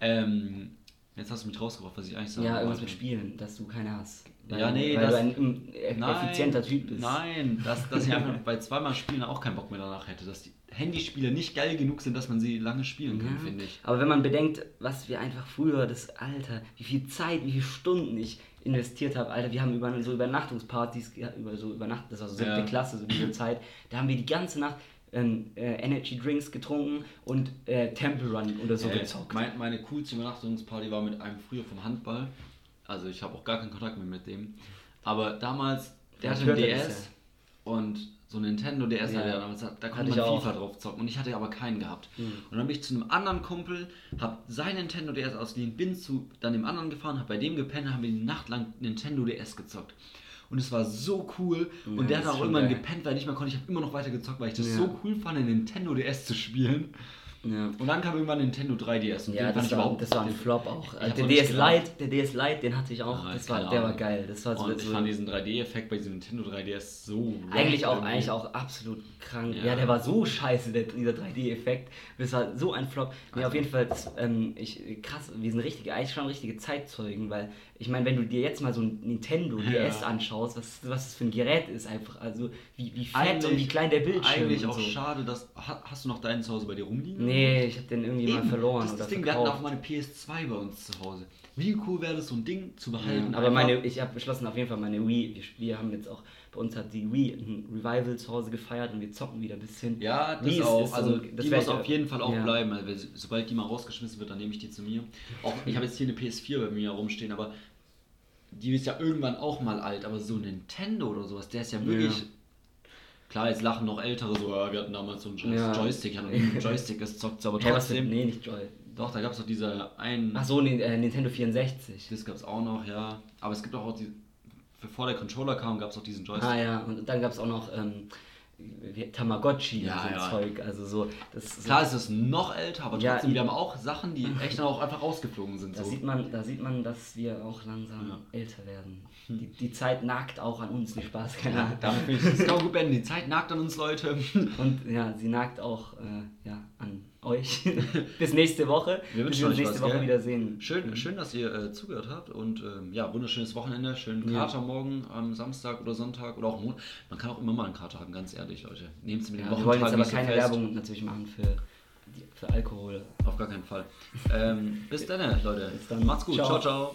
ähm, jetzt hast du mich rausgebracht, was ich eigentlich sagen Ja, irgendwas mit Spielen, dass du keine hast. Ja, nee, weil das- du ein ähm, effizienter Typ bist. Nein, dass, dass ich einfach bei zweimal Spielen auch keinen Bock mehr danach hätte. Dass die Handyspiele nicht geil genug sind, dass man sie lange spielen kann, Ja. finde ich. Aber wenn man bedenkt, was wir einfach früher, das Alter, wie viel Zeit, wie viele Stunden ich investiert habe, Alter, wir haben über so Übernachtungspartys, über so Übernacht, das war so siebte Ja. Klasse, so diese Zeit, da haben wir die ganze Nacht ähm, äh, Energy Drinks getrunken und äh, Temple Run oder so Äh, gezockt. mein, meine coolste Übernachtungsparty war mit einem früher vom Handball. Also ich habe auch gar keinen Kontakt mehr mit dem. Aber damals, der hatte ein hört das DS und so ein Nintendo DS Ja. er damals. Da konnte ich man. FIFA drauf zocken und ich hatte aber keinen gehabt. Mhm. Und dann bin ich zu einem anderen Kumpel, habe sein Nintendo DS ausgeliehen, bin zu dann dem anderen gefahren, habe bei dem gepennt, haben wir die Nacht lang Nintendo DS gezockt. Und es war so cool. Ja, und der hat auch geil. gepennt, weil ich nicht mehr konnte. Ich habe immer noch weiter gezockt, weil ich das Ja. so cool fand, ein Nintendo DS zu spielen. ja. Und dann kam irgendwann Nintendo 3DS. Und Ja, das war, das war ein Flop auch. Also hab der DS. Lite, der DS Lite, den hatte ich auch. Ah, das war, der war geil. Das war so, Und ich so fand diesen 3D-Effekt bei diesem Nintendo 3DS so. Eigentlich auch, irgendwie. eigentlich auch absolut krank. Ja, Ja. der war so scheiße, der, dieser 3D-Effekt. Das war so ein Flop. Nee, auf jeden Fall, das, ähm, ich, krass, wir sind richtige, eigentlich schon richtige Zeitzeugen, weil ich meine, wenn du dir jetzt mal so ein Nintendo DS Ja. anschaust, was, was das für ein Gerät ist, einfach, also wie, wie fett Eigentlich- und wie klein der Bildschirm Eigentlich und auch so. schade, dass. ha- Hast du noch deinen zu Hause bei dir rumliegen? Nee, ich hab den irgendwie mal Eben, verloren das, das Ding, wir hatten auch verkauft. mal eine PS2 bei uns zu Hause. Wie cool wäre das, so ein Ding zu behalten? Ja, aber meine, ich habe beschlossen, auf jeden Fall meine Wii. Wir, wir haben jetzt auch, bei uns hat die Wii ein Revival zu Hause gefeiert und wir zocken wieder ein bisschen. Ja, das Wii ist- auch. ist so- also das die muss auf jeden Fall auch ja. bleiben. Also, sobald die mal rausgeschmissen wird, dann nehme ich die zu mir. Auch ich habe jetzt hier eine PS4 bei mir rumstehen, aber die ist ja irgendwann auch mal alt. Aber so Nintendo oder sowas, der ist ja wirklich. Ja. Klar, jetzt lachen noch ältere so, ja, wir hatten damals so einen scheiß Ja. Joystick, habe noch einen Joystick aber Hä, was für, trotzdem. nee, nicht Joy. Doch, da gab es doch diese einen. Ach so, äh, Nintendo 64. Das gab es auch noch, ja. Aber es gibt auch, die, bevor der Controller kam, gab es auch diesen Joystick. Ah ja, und dann gab es auch noch ähm, Tamagotchi Ja, und so ein ja. Zeug. Also so, das Klar ist es noch älter, aber Ja, trotzdem, wir haben auch Sachen, die echt dann auch einfach rausgeflogen sind. da So. sieht man, da sieht man, dass wir auch langsam älter werden. Die, die Zeit nagt auch an uns, nicht Spaß, keine Ahnung. damit bin ich das <laughs> genau gut beenden. Die Zeit nagt an uns, Leute. Und ja, sie nagt auch äh, ja, an euch. <laughs> Bis nächste Woche. Wir Bis wünschen wir uns nächste Woche gell? wiedersehen. Schön, schön, dass ihr äh, zugehört habt und ähm, ja, wunderschönes Wochenende, schönen Ja. Kater morgen am Samstag oder Sonntag oder auch Montag. Man kann auch immer mal einen Kater haben, ganz ehrlich, Leute. Nehmt es mit den Ja, wir wollen jetzt aber keine fest. Werbung natürlich machen für, für Alkohol. Auf gar keinen Fall. ähm, bis dann, Leute. Bis dann. Macht's gut. Ciao. ciao. ciao.